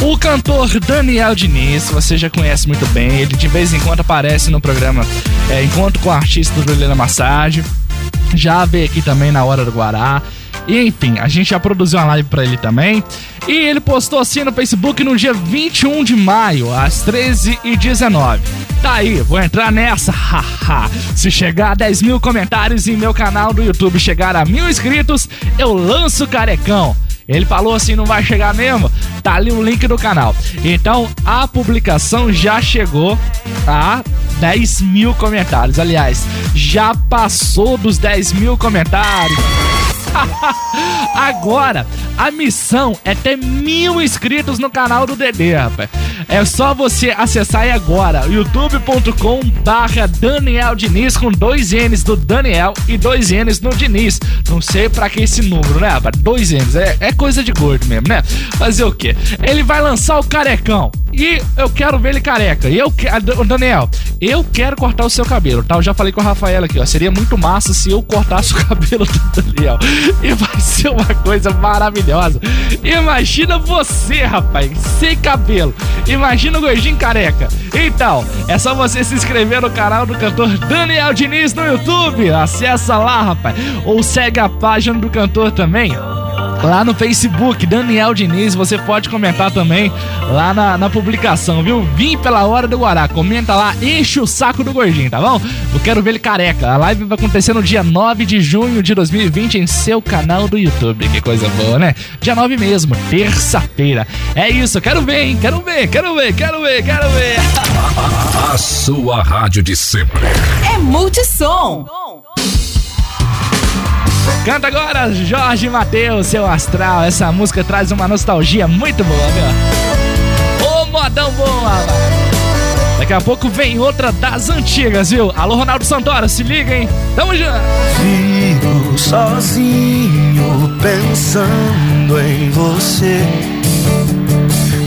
O cantor Daniel Diniz, você já conhece muito bem, ele de vez em quando aparece no programa é, Encontro com Artistas do Helena Massagem. Já veio aqui também na Hora do Guará. E enfim, a gente já produziu uma live pra ele também. E ele postou assim no Facebook no dia 21 de maio, às 13h19. Tá aí, vou entrar nessa, haha. Se chegar a 10 mil comentários em meu canal do YouTube, chegar a mil inscritos, eu lanço o carecão. Ele falou assim, não vai chegar mesmo? Tá ali o link do canal. Então, a publicação já chegou a 10 mil comentários. Aliás, já passou dos 10 mil comentários. Agora, a missão é ter mil inscritos no canal do Dedê, rapaz. É só você acessar aí agora, youtube.com barra Daniel Diniz com dois N's do Daniel e dois N's no Diniz. Não sei pra que esse número, né, rapaz? Dois N's, é, é coisa de gordo mesmo, né? Fazer o quê? Ele vai lançar o carecão. E eu quero ver ele careca. Eu quero. Daniel, eu quero cortar o seu cabelo, tá? Eu já falei com o Rafael aqui, ó. Seria muito massa se eu cortasse o cabelo do Daniel. E vai ser uma coisa maravilhosa. Imagina você, rapaz, sem cabelo. Imagina o gordinho careca. Então, é só você se inscrever no canal do cantor Daniel Diniz no YouTube. Acessa lá, rapaz. Ou segue a página do cantor também. Lá no Facebook, Daniel Diniz, você pode comentar também lá na, na publicação, viu? Vim pela hora do Guará. Comenta lá, enche o saco do gordinho, tá bom? Eu quero ver ele careca. A live vai acontecer no dia 9 de junho de 2020 em seu canal do YouTube. Que coisa boa, né? Dia 9 mesmo, terça-feira. É isso, quero ver, hein? Quero ver, quero ver, quero ver, quero ver. A sua rádio de sempre. É Multissom. Canta agora, Jorge Mateus, seu astral. Essa música traz uma nostalgia muito boa, meu. Ô, modão rapaz. Daqui a pouco vem outra das antigas, viu? Alô, Ronaldo Santoro, se liga, hein? Tamo junto. Fico sozinho pensando em você.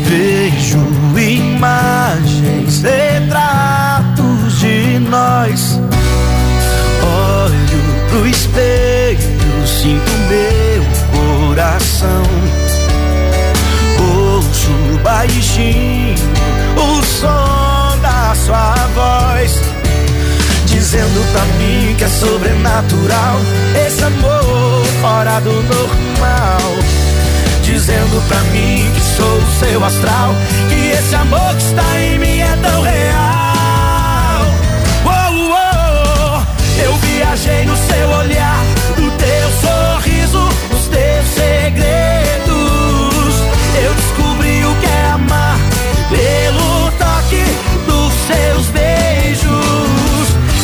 Vejo imagens, retratos de nós. Olho pro espelho, sinto meu coração. Ouço baixinho o som da sua voz. Dizendo pra mim que é sobrenatural Esse amor fora do normal Dizendo pra mim que sou o seu astral Que esse amor que está em mim é tão real Uou, uou, Eu viajei no seu olhar segredos Eu descobri o que é amar Pelo toque dos seus beijos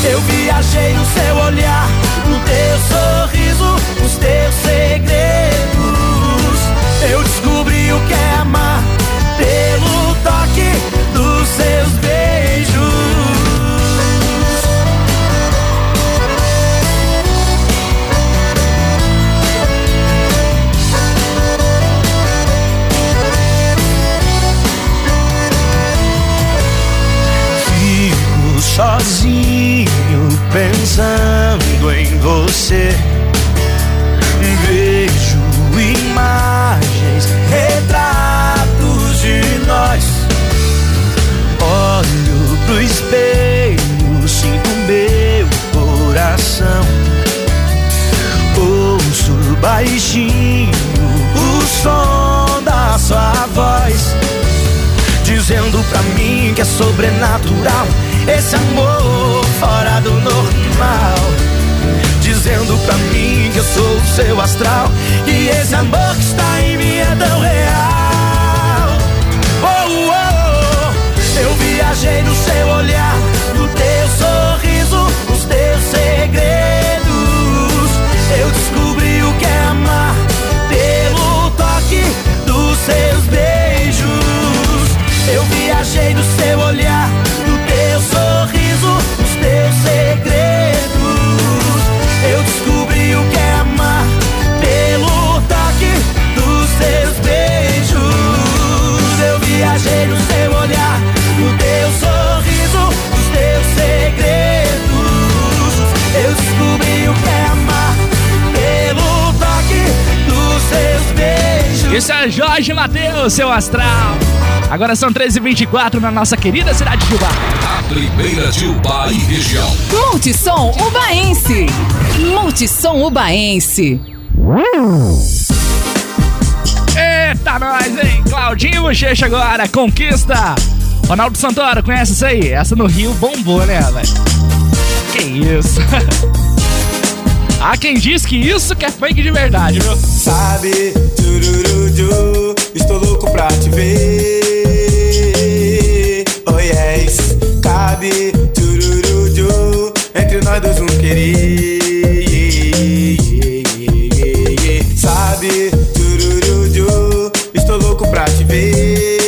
eu viajei no seu olhar, no teu sorriso, nos teus segredos. Sozinho pensando em você. seu astral. E esse amor que está em mim é tão real. Oh, oh, oh. Eu viajei no seu olhar, no teu sorriso, nos teus segredos. Eu descobri o que é amar pelo toque dos seus beijos. Eu viajei no seu olhar. Isso é Jorge Matheus, seu astral. Agora são 13h24 na nossa querida cidade de Ubá. A primeira de Ubá e região. Multissom Ubaense. Multissom Ubaense. Eita, nós, hein? Claudinho Bochecha agora, conquista. Ronaldo Santoro, conhece isso aí? Essa no Rio bombou, né, velho? Que isso? Há quem diz que isso que é fake de verdade, viu? Sabe, estou louco pra te ver. Oh yes, cabe, tururuju, entre nós dois um querer. Sabe, tururuju, estou louco pra te ver.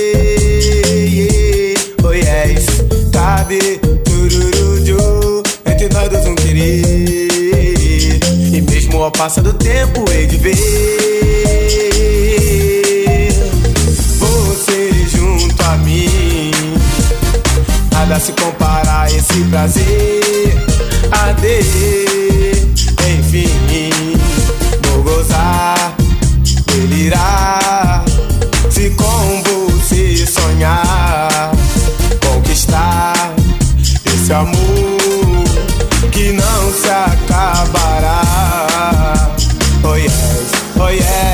Oh yes, cabe, tururuju, entre nós dois um querer. E mesmo ao passar do tempo, hei de ver Nada se compara a esse prazer. Ade, enfim, vou gozar, delirar. Se com você sonhar, conquistar esse amor que não se acabará. Oh yes, oh yes,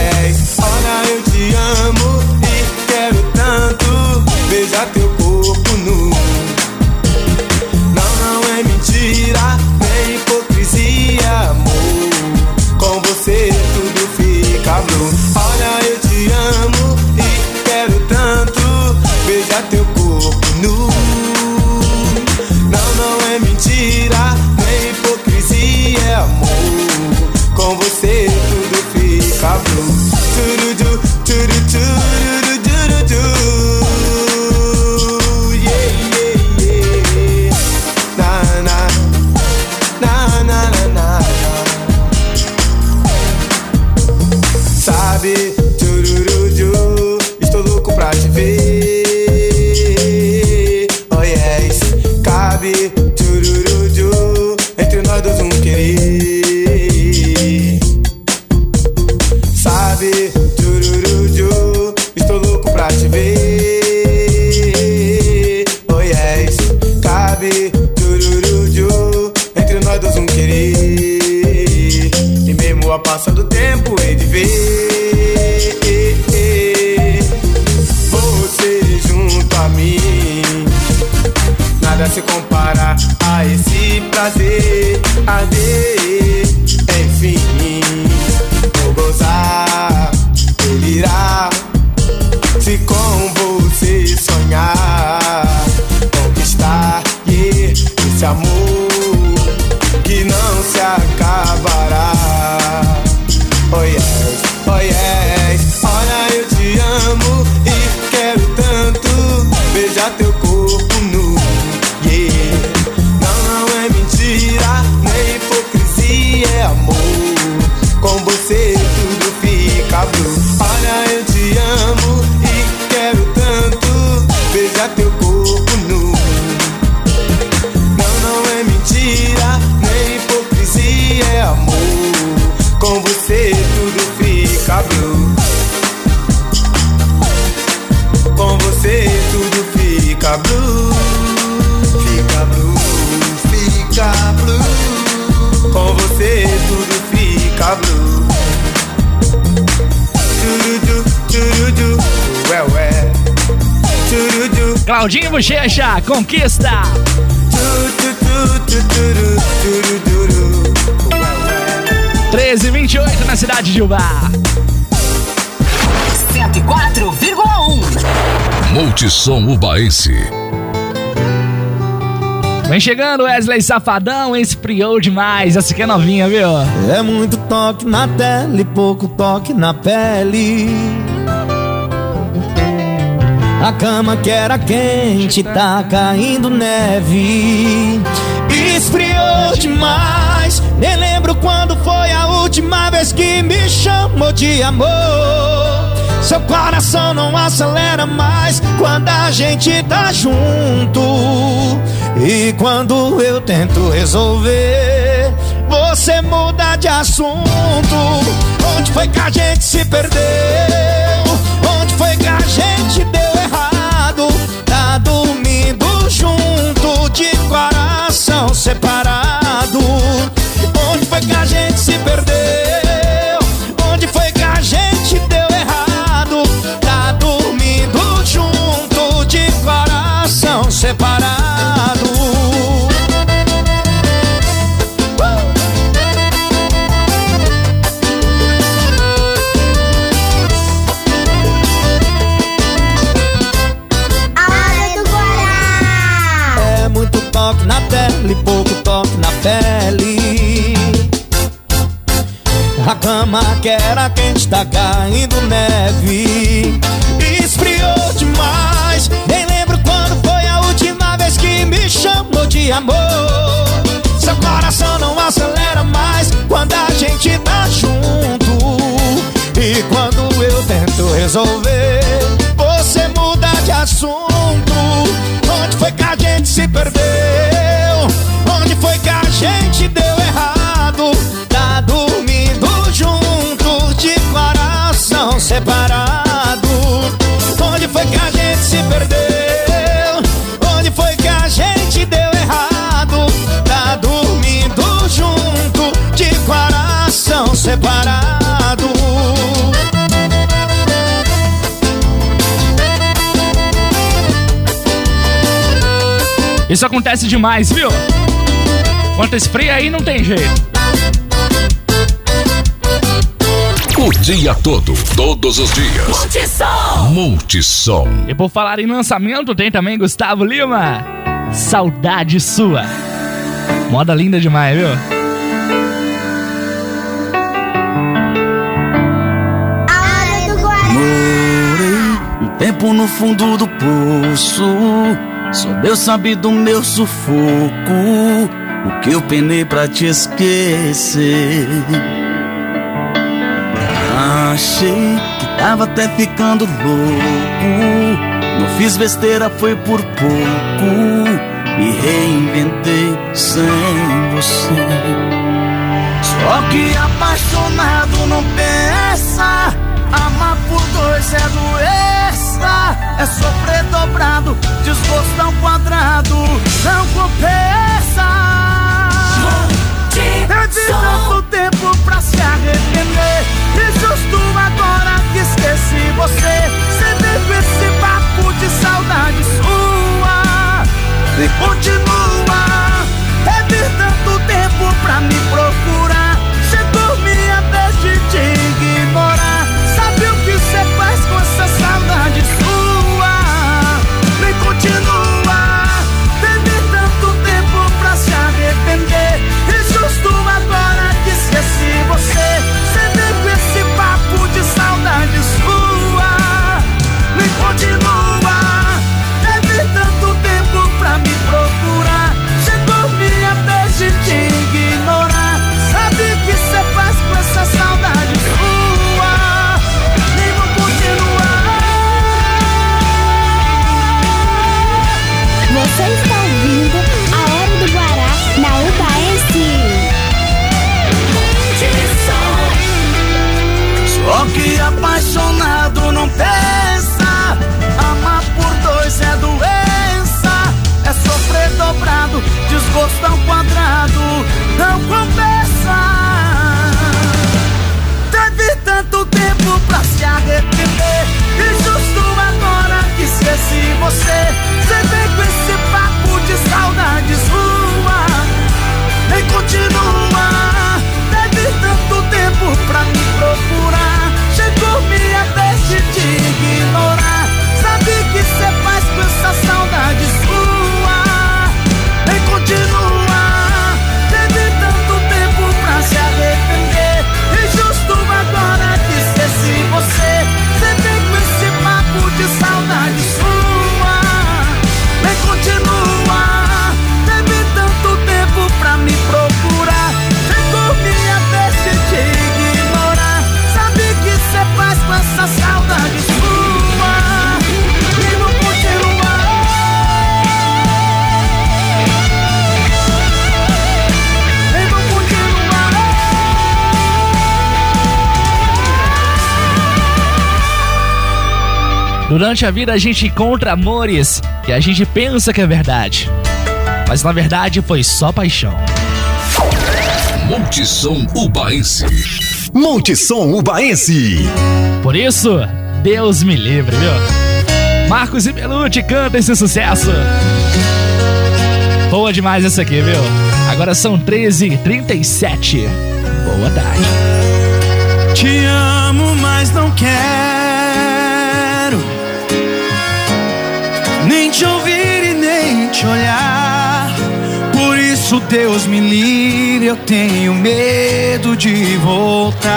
Claudinho Bochecha, conquista. 1328 na cidade de Ubá. 104,1. Multissom Ubaense. Vem chegando Wesley Safadão, esfriou demais. Essa aqui é novinha, viu? É muito toque na tela e pouco toque na pele. A cama que era quente tá caindo neve. Esfriou demais. Nem lembro quando foi a última vez que me chamou de amor. Seu coração não acelera mais quando a gente tá junto. E quando eu tento resolver, você muda de assunto. Onde foi que a gente se perdeu? Foi que a gente deu errado? Tá dormindo junto de coração separado. Onde foi que a gente se perdeu? Onde foi que a gente deu errado? Tá dormindo junto de coração separado. A cama que era quente tá caindo neve. Esfriou demais. Nem lembro quando foi a última vez que me chamou de amor. Seu coração não acelera mais quando a gente tá junto. E quando eu tento resolver, você muda de assunto. Onde foi que a gente se perdeu? Onde foi que a gente deu errado? Separado. Onde foi que a gente se perdeu? Onde foi que a gente deu errado? Tá dormindo junto de coração separado. Isso acontece demais, viu? Quanto esse frio aí não tem jeito. O dia todo, todos os dias. Multissom. Multissom. E por falar em lançamento, tem também Gustavo Lima. Saudade sua. Moda linda demais, viu? A hora do Guará. Morei um tempo no fundo do poço. Só Deus sabe do meu sufoco. O que eu penei pra te esquecer. Achei que tava até ficando louco. Não fiz besteira, foi por pouco. Me reinventei sem você. Só que apaixonado não pensa. Amar por dois é doença. É sofrer dobrado, desgosto ao quadrado. Não compensa. Teve tanto tempo pra se arrepender. E justo agora que esqueci você. Com esse papo de saudade sua. E continua. Teve tanto tempo pra me procurar. Desgosto ao quadrado. Não compensa. Teve tanto tempo pra se arrepender. E justo agora que esqueci você. Você vem com esse papo de saudade sua. Nem continua. Durante a vida a gente encontra amores que a gente pensa que é verdade. Mas na verdade foi só paixão. Multissom Ubaense. Multissom Ubaense. Por isso, Deus me livre, viu? Marcos e Belucci canta esse sucesso. Boa demais essa aqui, viu? Agora são 13h37. Boa tarde. Te amo, mas não quero te olhar. Por isso, Deus me livre, eu tenho medo de voltar.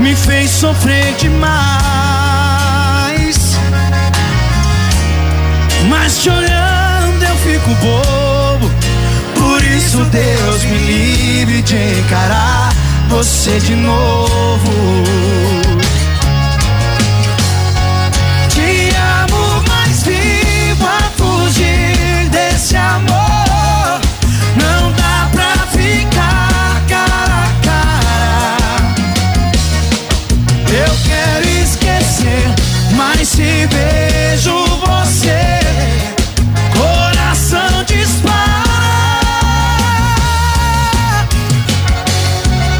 Me fez sofrer demais, mas te olhando eu fico bobo. Por isso, Deus me livre de encarar você de novo. Se vejo você, coração dispara.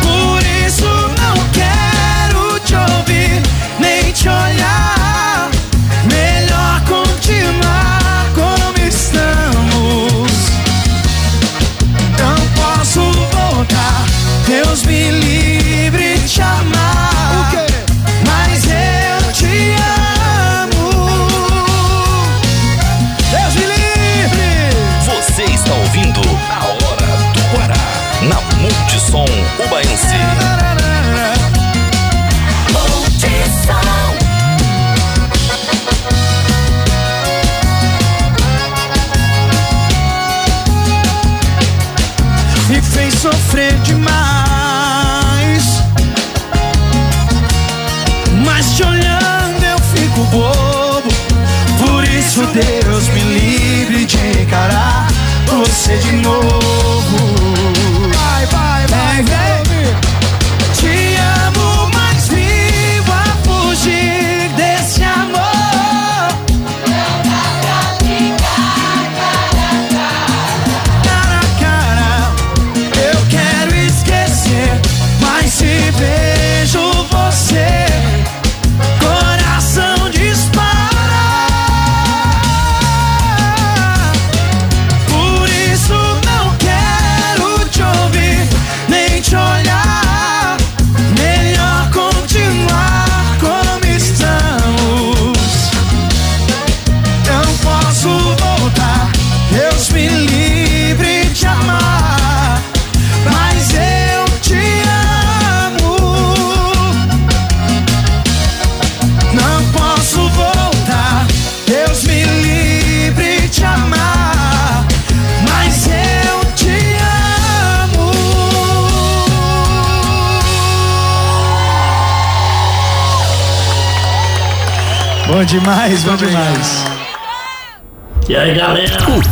Por isso não quero te ouvir nem te olhar. Melhor continuar como estamos. Não posso voltar. Deus me livre de amar.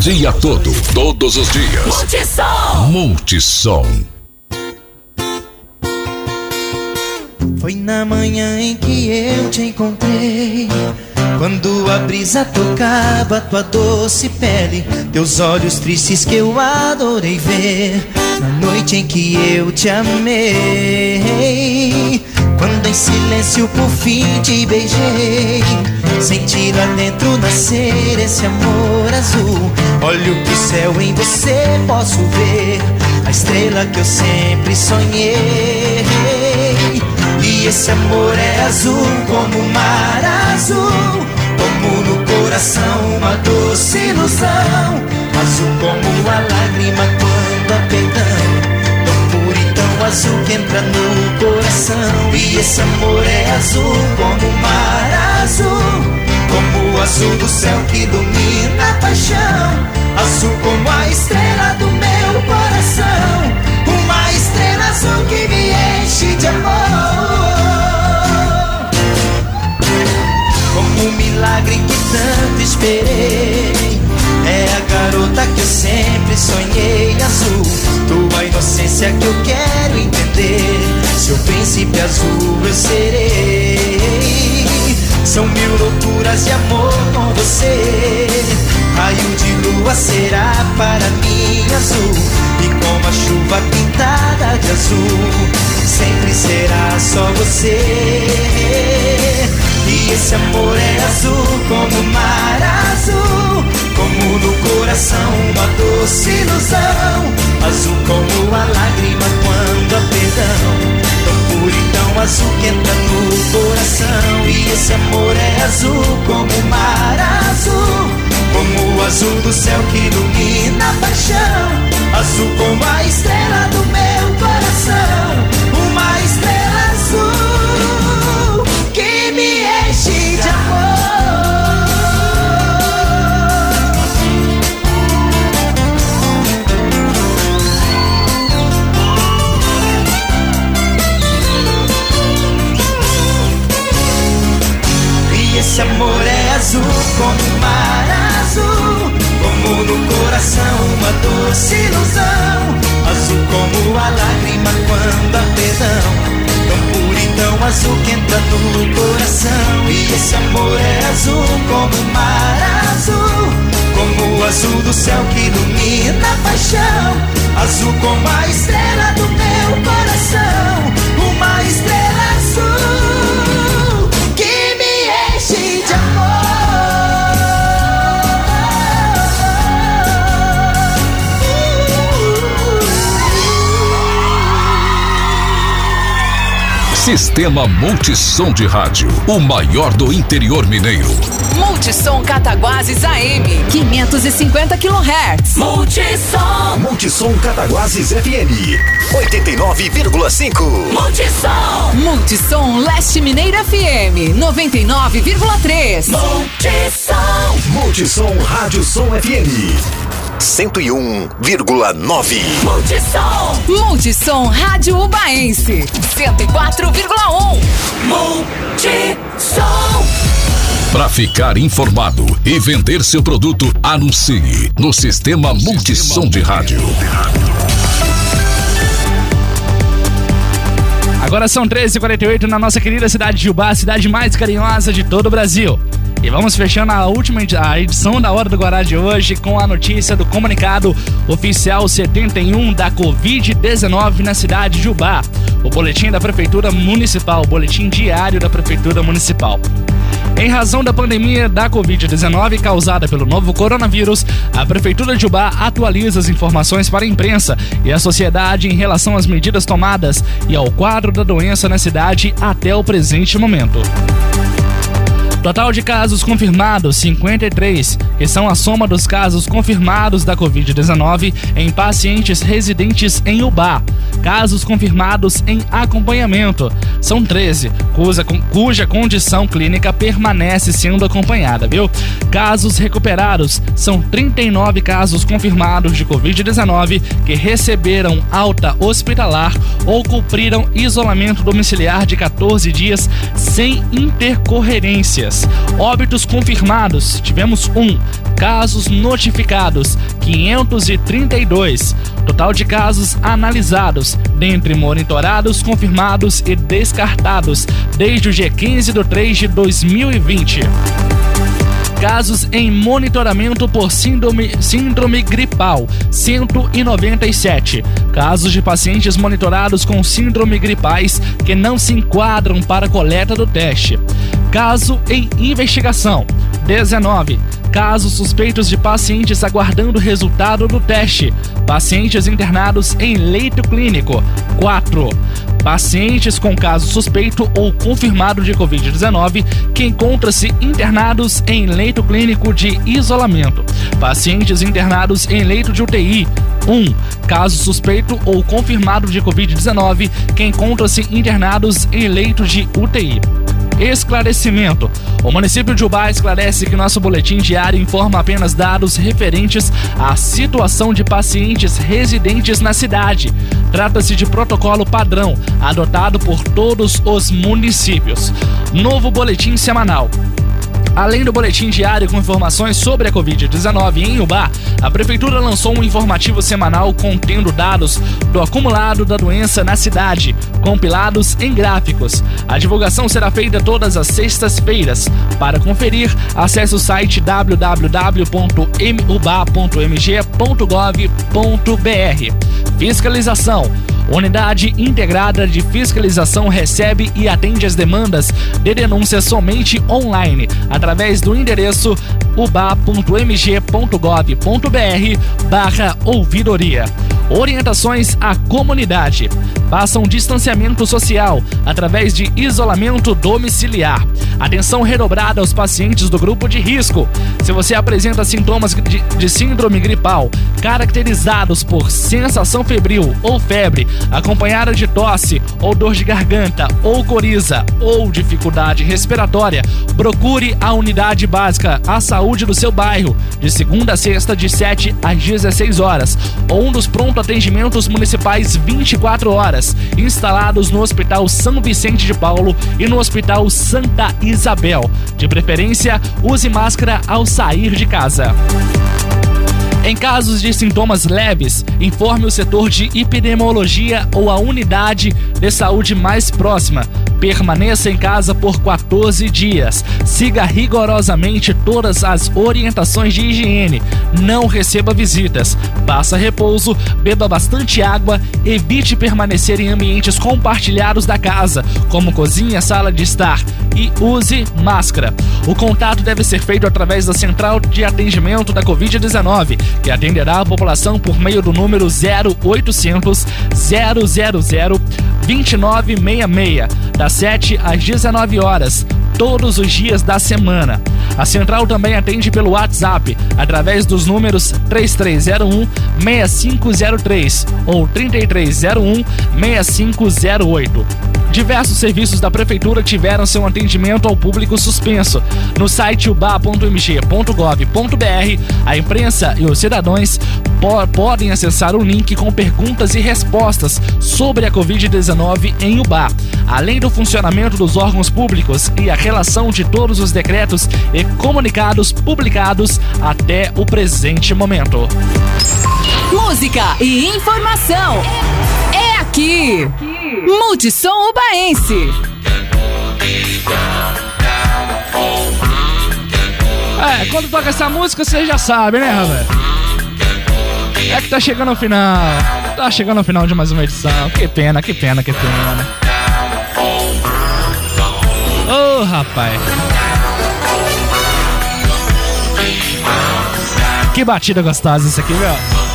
Dia todo, todos os dias. Multissom. Multissom. Foi na manhã em que eu te encontrei. Quando a brisa tocava tua doce pele, teus olhos tristes que eu adorei ver. Na noite em que eu te amei. Quando em silêncio por fim te beijei. Senti lá dentro nascer esse amor azul. Olho pro céu em você, posso ver a estrela que eu sempre sonhei. E esse amor é azul como o mar azul. Como no coração uma doce ilusão. Azul como a lágrima quando apertando. Azul que entra no coração. E esse amor é azul como o mar azul. Como o azul do céu que ilumina a paixão. Azul como a estrela do meu coração. Uma estrela azul que me enche de amor. Como um milagre que tanto esperei. É a garota que eu sempre sonhei azul. Tua inocência que eu quero entender. Seu príncipe azul, eu serei. São mil loucuras de amor com você. Raio de lua será para mim azul. E como a chuva pintada de azul, sempre será só você. E esse amor é azul como o mar azul. Como no coração uma doce ilusão. Azul como a lágrima quando há perdão. Azul que entra no coração. E esse amor é azul como o mar azul. Como o azul do céu que ilumina a paixão. Azul como a estrela do meu coração. Esse amor é azul como o mar azul. Como no coração uma doce ilusão. Azul como a lágrima quando há perdão. Tão puro e tão azul que entra no coração. E esse amor é azul como o mar azul. Como o azul do céu que ilumina a paixão. Azul como a estrela do meu coração. Uma estrela Sistema Multissom de Rádio, o maior do interior mineiro. Multissom Cataguases AM, 550 kHz. Multissom. Multissom Cataguases FM 89,5. Multissom. Multissom Leste Mineiro FM, 99,3. Multissom. Multissom Rádio Som FM 101,9. Multissom. Multissom Rádio Ubaense, 104,1. Multissom. Para ficar informado e vender seu produto, anuncie no Sistema Multissom de Rádio. Agora são 13h48 na nossa querida cidade de Ubá, a cidade mais carinhosa de todo o Brasil. E vamos fechando a última a edição da Hora do Guará de hoje com a notícia do comunicado oficial 71 da Covid-19 na cidade de Ubá. O boletim da Prefeitura Municipal, o boletim diário da Prefeitura Municipal. Em razão da pandemia da Covid-19 causada pelo novo coronavírus, a Prefeitura de Ubá atualiza as informações para a imprensa e a sociedade em relação às medidas tomadas e ao quadro da doença na cidade até o presente momento. Total de casos confirmados 53, que são a soma dos casos confirmados da Covid-19 em pacientes residentes em Ubá. Casos confirmados em acompanhamento são 13, cuja, cuja condição clínica permanece sendo acompanhada, viu? Casos recuperados são 39 casos confirmados de Covid-19 que receberam alta hospitalar ou cumpriram isolamento domiciliar de 14 dias sem intercorrências. Óbitos confirmados, tivemos um. Casos notificados, 532. Total de casos analisados, dentre monitorados, confirmados e descartados, desde o dia 15 de 3 de 2020 casos em monitoramento por síndrome, síndrome gripal, 197. Casos de pacientes monitorados com síndrome gripais que não se enquadram para coleta do teste. Caso em investigação, 19. Casos suspeitos de pacientes aguardando resultado do teste. Pacientes internados em leito clínico, 4. Pacientes com caso suspeito ou confirmado de Covid-19 que encontram-se internados em leito clínico de isolamento. Pacientes internados em leito de UTI. 1. Caso suspeito ou confirmado de Covid-19 que encontram-se internados em leito de UTI. Esclarecimento. O município de Ubá esclarece que nosso boletim diário informa apenas dados referentes à situação de pacientes residentes na cidade. Trata-se de protocolo padrão, adotado por todos os municípios. Novo boletim semanal. Além do boletim diário com informações sobre a Covid-19 em Ubá, a Prefeitura lançou um informativo semanal contendo dados do acumulado da doença na cidade, compilados em gráficos. A divulgação será feita todas as sextas-feiras. Para conferir, acesse o site www.uba.mg.gov.br. Fiscalização. Unidade Integrada de Fiscalização recebe e atende as demandas de denúncias somente online, através do endereço uba.mg.gov.br barra ouvidoria. Orientações à comunidade. Faça um distanciamento social através de isolamento domiciliar. Atenção redobrada aos pacientes do grupo de risco. Se você apresenta sintomas de, de síndrome gripal caracterizados por sensação febril ou febre, acompanhada de tosse ou dor de garganta ou coriza ou dificuldade respiratória, procure a unidade básica à saúde do seu bairro, de segunda a sexta, de 7 às 16 horas, ou um dos pronto atendimentos municipais 24 horas, instalados no Hospital São Vicente de Paulo e no Hospital Santa Isabel. De preferência, use máscara ao sair de casa. Em casos de sintomas leves, informe o setor de epidemiologia ou a unidade de saúde mais próxima. Permaneça em casa por 14 dias. Siga rigorosamente todas as orientações de higiene. Não receba visitas. Faça repouso, beba bastante água, evite permanecer em ambientes compartilhados da casa, como cozinha, sala de estar, e use máscara. O contato deve ser feito através da central de atendimento da Covid-19 que atenderá a população por meio do número 0800 000 2966, das 7 às 19 horas, todos os dias da semana. A central também atende pelo WhatsApp, através dos números 3301 6503 ou 3301 6508. Diversos serviços da prefeitura tiveram seu atendimento ao público suspenso. No site uba.mg.gov.br, a imprensa e os cidadãos po podem acessar o link com perguntas e respostas sobre a Covid-19 em Ubá, além do funcionamento dos órgãos públicos e a relação de todos os decretos e comunicados publicados até o presente momento. Música e informação. É aqui. Multissom Ubaense. É, quando toca essa música, você já sabe, né, rapaz? É que tá chegando ao final. Tá chegando ao final de mais uma edição. Que pena, que pena, que pena. Rapaz. Que batida gostosa isso aqui, meu.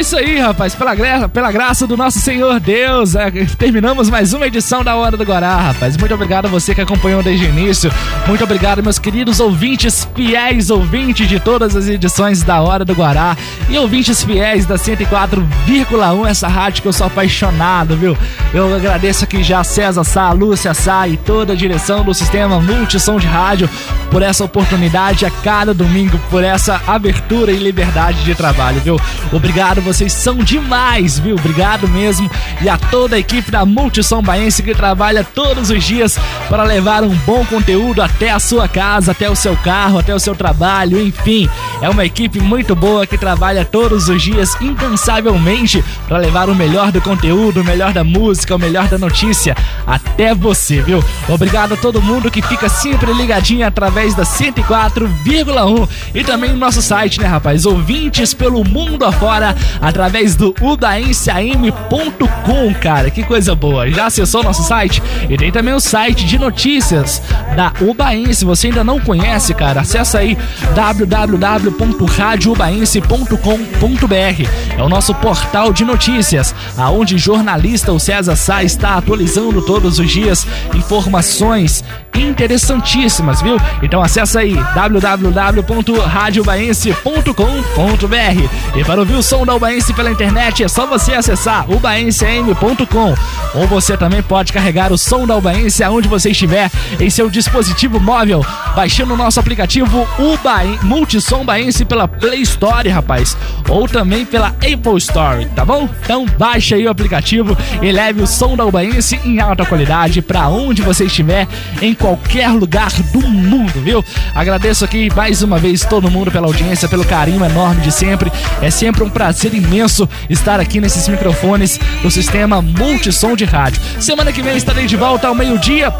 É isso aí, rapaz. Pela, pela graça do nosso Senhor Deus, é, terminamos mais uma edição da Hora do Guará, rapaz. Muito obrigado a você que acompanhou desde o início. Muito obrigado, meus queridos ouvintes, fiéis ouvintes de todas as edições da Hora do Guará e ouvintes fiéis da 104,1, essa rádio que eu sou apaixonado, viu? Eu agradeço aqui já a César Sá, a Lúcia Sá e toda a direção do sistema Multissom de Rádio por essa oportunidade a cada domingo, por essa abertura e liberdade de trabalho, viu? Obrigado, vocês são demais, viu? Obrigado mesmo. E a toda a equipe da Multissom Baense que trabalha todos os dias para levar um bom conteúdo até a sua casa, até o seu carro, até o seu trabalho, enfim. É uma equipe muito boa que trabalha todos os dias incansavelmente para levar o melhor do conteúdo, o melhor da música, o melhor da notícia até você, viu? Obrigado a todo mundo que fica sempre ligadinho através da 104,1 e também no nosso site, né, rapaz? Ouvintes pelo mundo afora através do udaenseam.com, cara. Que coisa boa. Já acessou nosso site? E tem também o site de notícias da Ubaense. Se você ainda não conhece, cara, acessa aí www.radioubaense.com.br. É o nosso portal de notícias, aonde jornalista o César Sá está atualizando todos os dias informações interessantíssimas, viu? Então acessa aí www.radiobaense.com.br e para ouvir o som da Ubaense pela internet é só você acessar ubaensem.com ou você também pode carregar o som da Ubaense aonde você estiver em seu dispositivo móvel, baixando o nosso aplicativo Uba Multissom Baense pela Play Store, rapaz, ou também pela Apple Store, tá bom? Então baixa aí o aplicativo e leve o som da Ubaense em alta qualidade para onde você estiver em qualquer lugar do mundo, viu? Agradeço aqui mais uma vez todo mundo pela audiência, pelo carinho enorme de sempre. É sempre um prazer imenso estar aqui nesses microfones do sistema Multissom de rádio. Semana que vem estarei de volta ao meio-dia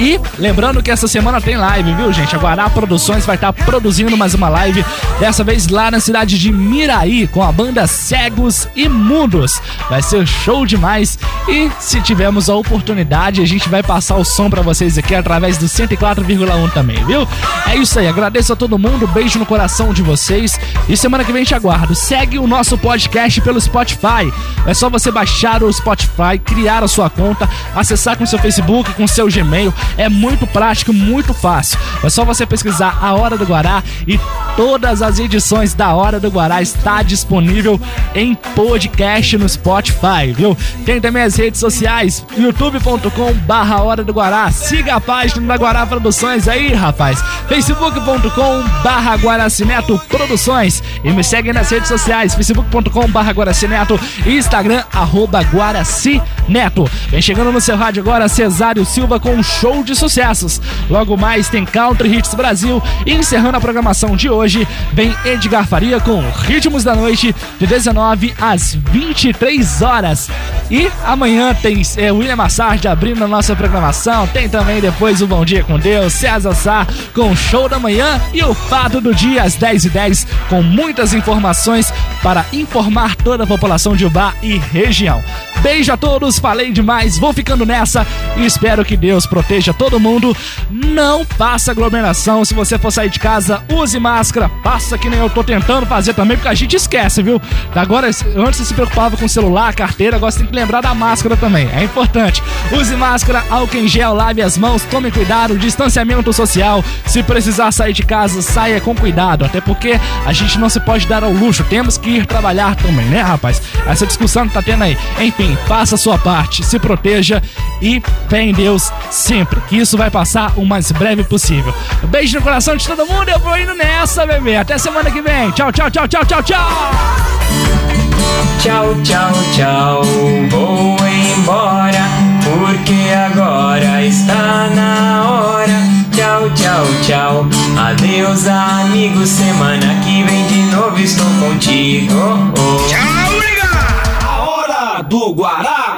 e lembrando que essa semana tem live, viu, gente? A Guará Produções vai estar produzindo mais uma live, dessa vez lá na cidade de Miraí, com a banda Cegos e Mudos. Vai ser show demais e se tivermos a oportunidade, a gente vai passar o som para vocês aqui através do 104,1 também, viu? É isso aí, agradeço a todo mundo, beijo no coração de vocês e semana que vem te aguardo. Segue o nosso podcast pelo Spotify. É só você baixar o Spotify, criar a sua conta, acessar com seu Facebook, com seu Gmail é muito prático, muito fácil. É só você pesquisar a Hora do Guará e todas as edições da Hora do Guará está disponível em podcast no Spotify, viu? Tem também as redes sociais, youtube.com barra Hora do Guará. Siga a página da Guará Produções aí, rapaz. facebook.com barra Guaracineto Produções. E me segue nas redes sociais, facebook.com barra Guaracineto e Instagram, arroba Guaracineto. Vem chegando no seu rádio agora, Cesário Silva com um show show de sucessos. Logo mais tem Country Hits Brasil e encerrando a programação de hoje, vem Edgar Faria com Ritmos da Noite de 19 às 23 horas. E amanhã tem é, William Massard abrindo a nossa programação. Tem também depois o Bom Dia com Deus, César Sá com o show da manhã e o Fato do Dia às 10h10 com muitas informações para informar toda a população de Ubá e região. Beijo a todos, falei demais, vou ficando nessa e espero que Deus proteja todo mundo. Não faça aglomeração, se você for sair de casa, use máscara, passa que nem eu tô tentando fazer também, porque a gente esquece, viu? Agora, antes você se preocupava com o celular, carteira, agora você tem que lembrar da máscara também, é importante. Use máscara, álcool em gel, lave as mãos, tome cuidado, distanciamento social. Se precisar sair de casa, saia com cuidado, até porque a gente não se pode dar ao luxo, temos que ir trabalhar também, né, rapaz? Essa discussão que tá tendo aí. Enfim, faça a sua parte, se proteja e fé em Deus sempre, que isso vai passar o mais breve possível. beijo no coração de todo mundo, eu vou indo nessa, bebê. Até semana que vem. Tchau, tchau, tchau, tchau, tchau, tchau. Tchau, tchau, tchau, vou embora, porque agora está na hora. Tchau, tchau, tchau, adeus, amigo. Semana que vem de novo estou contigo. Tchau, liga! A hora do Guará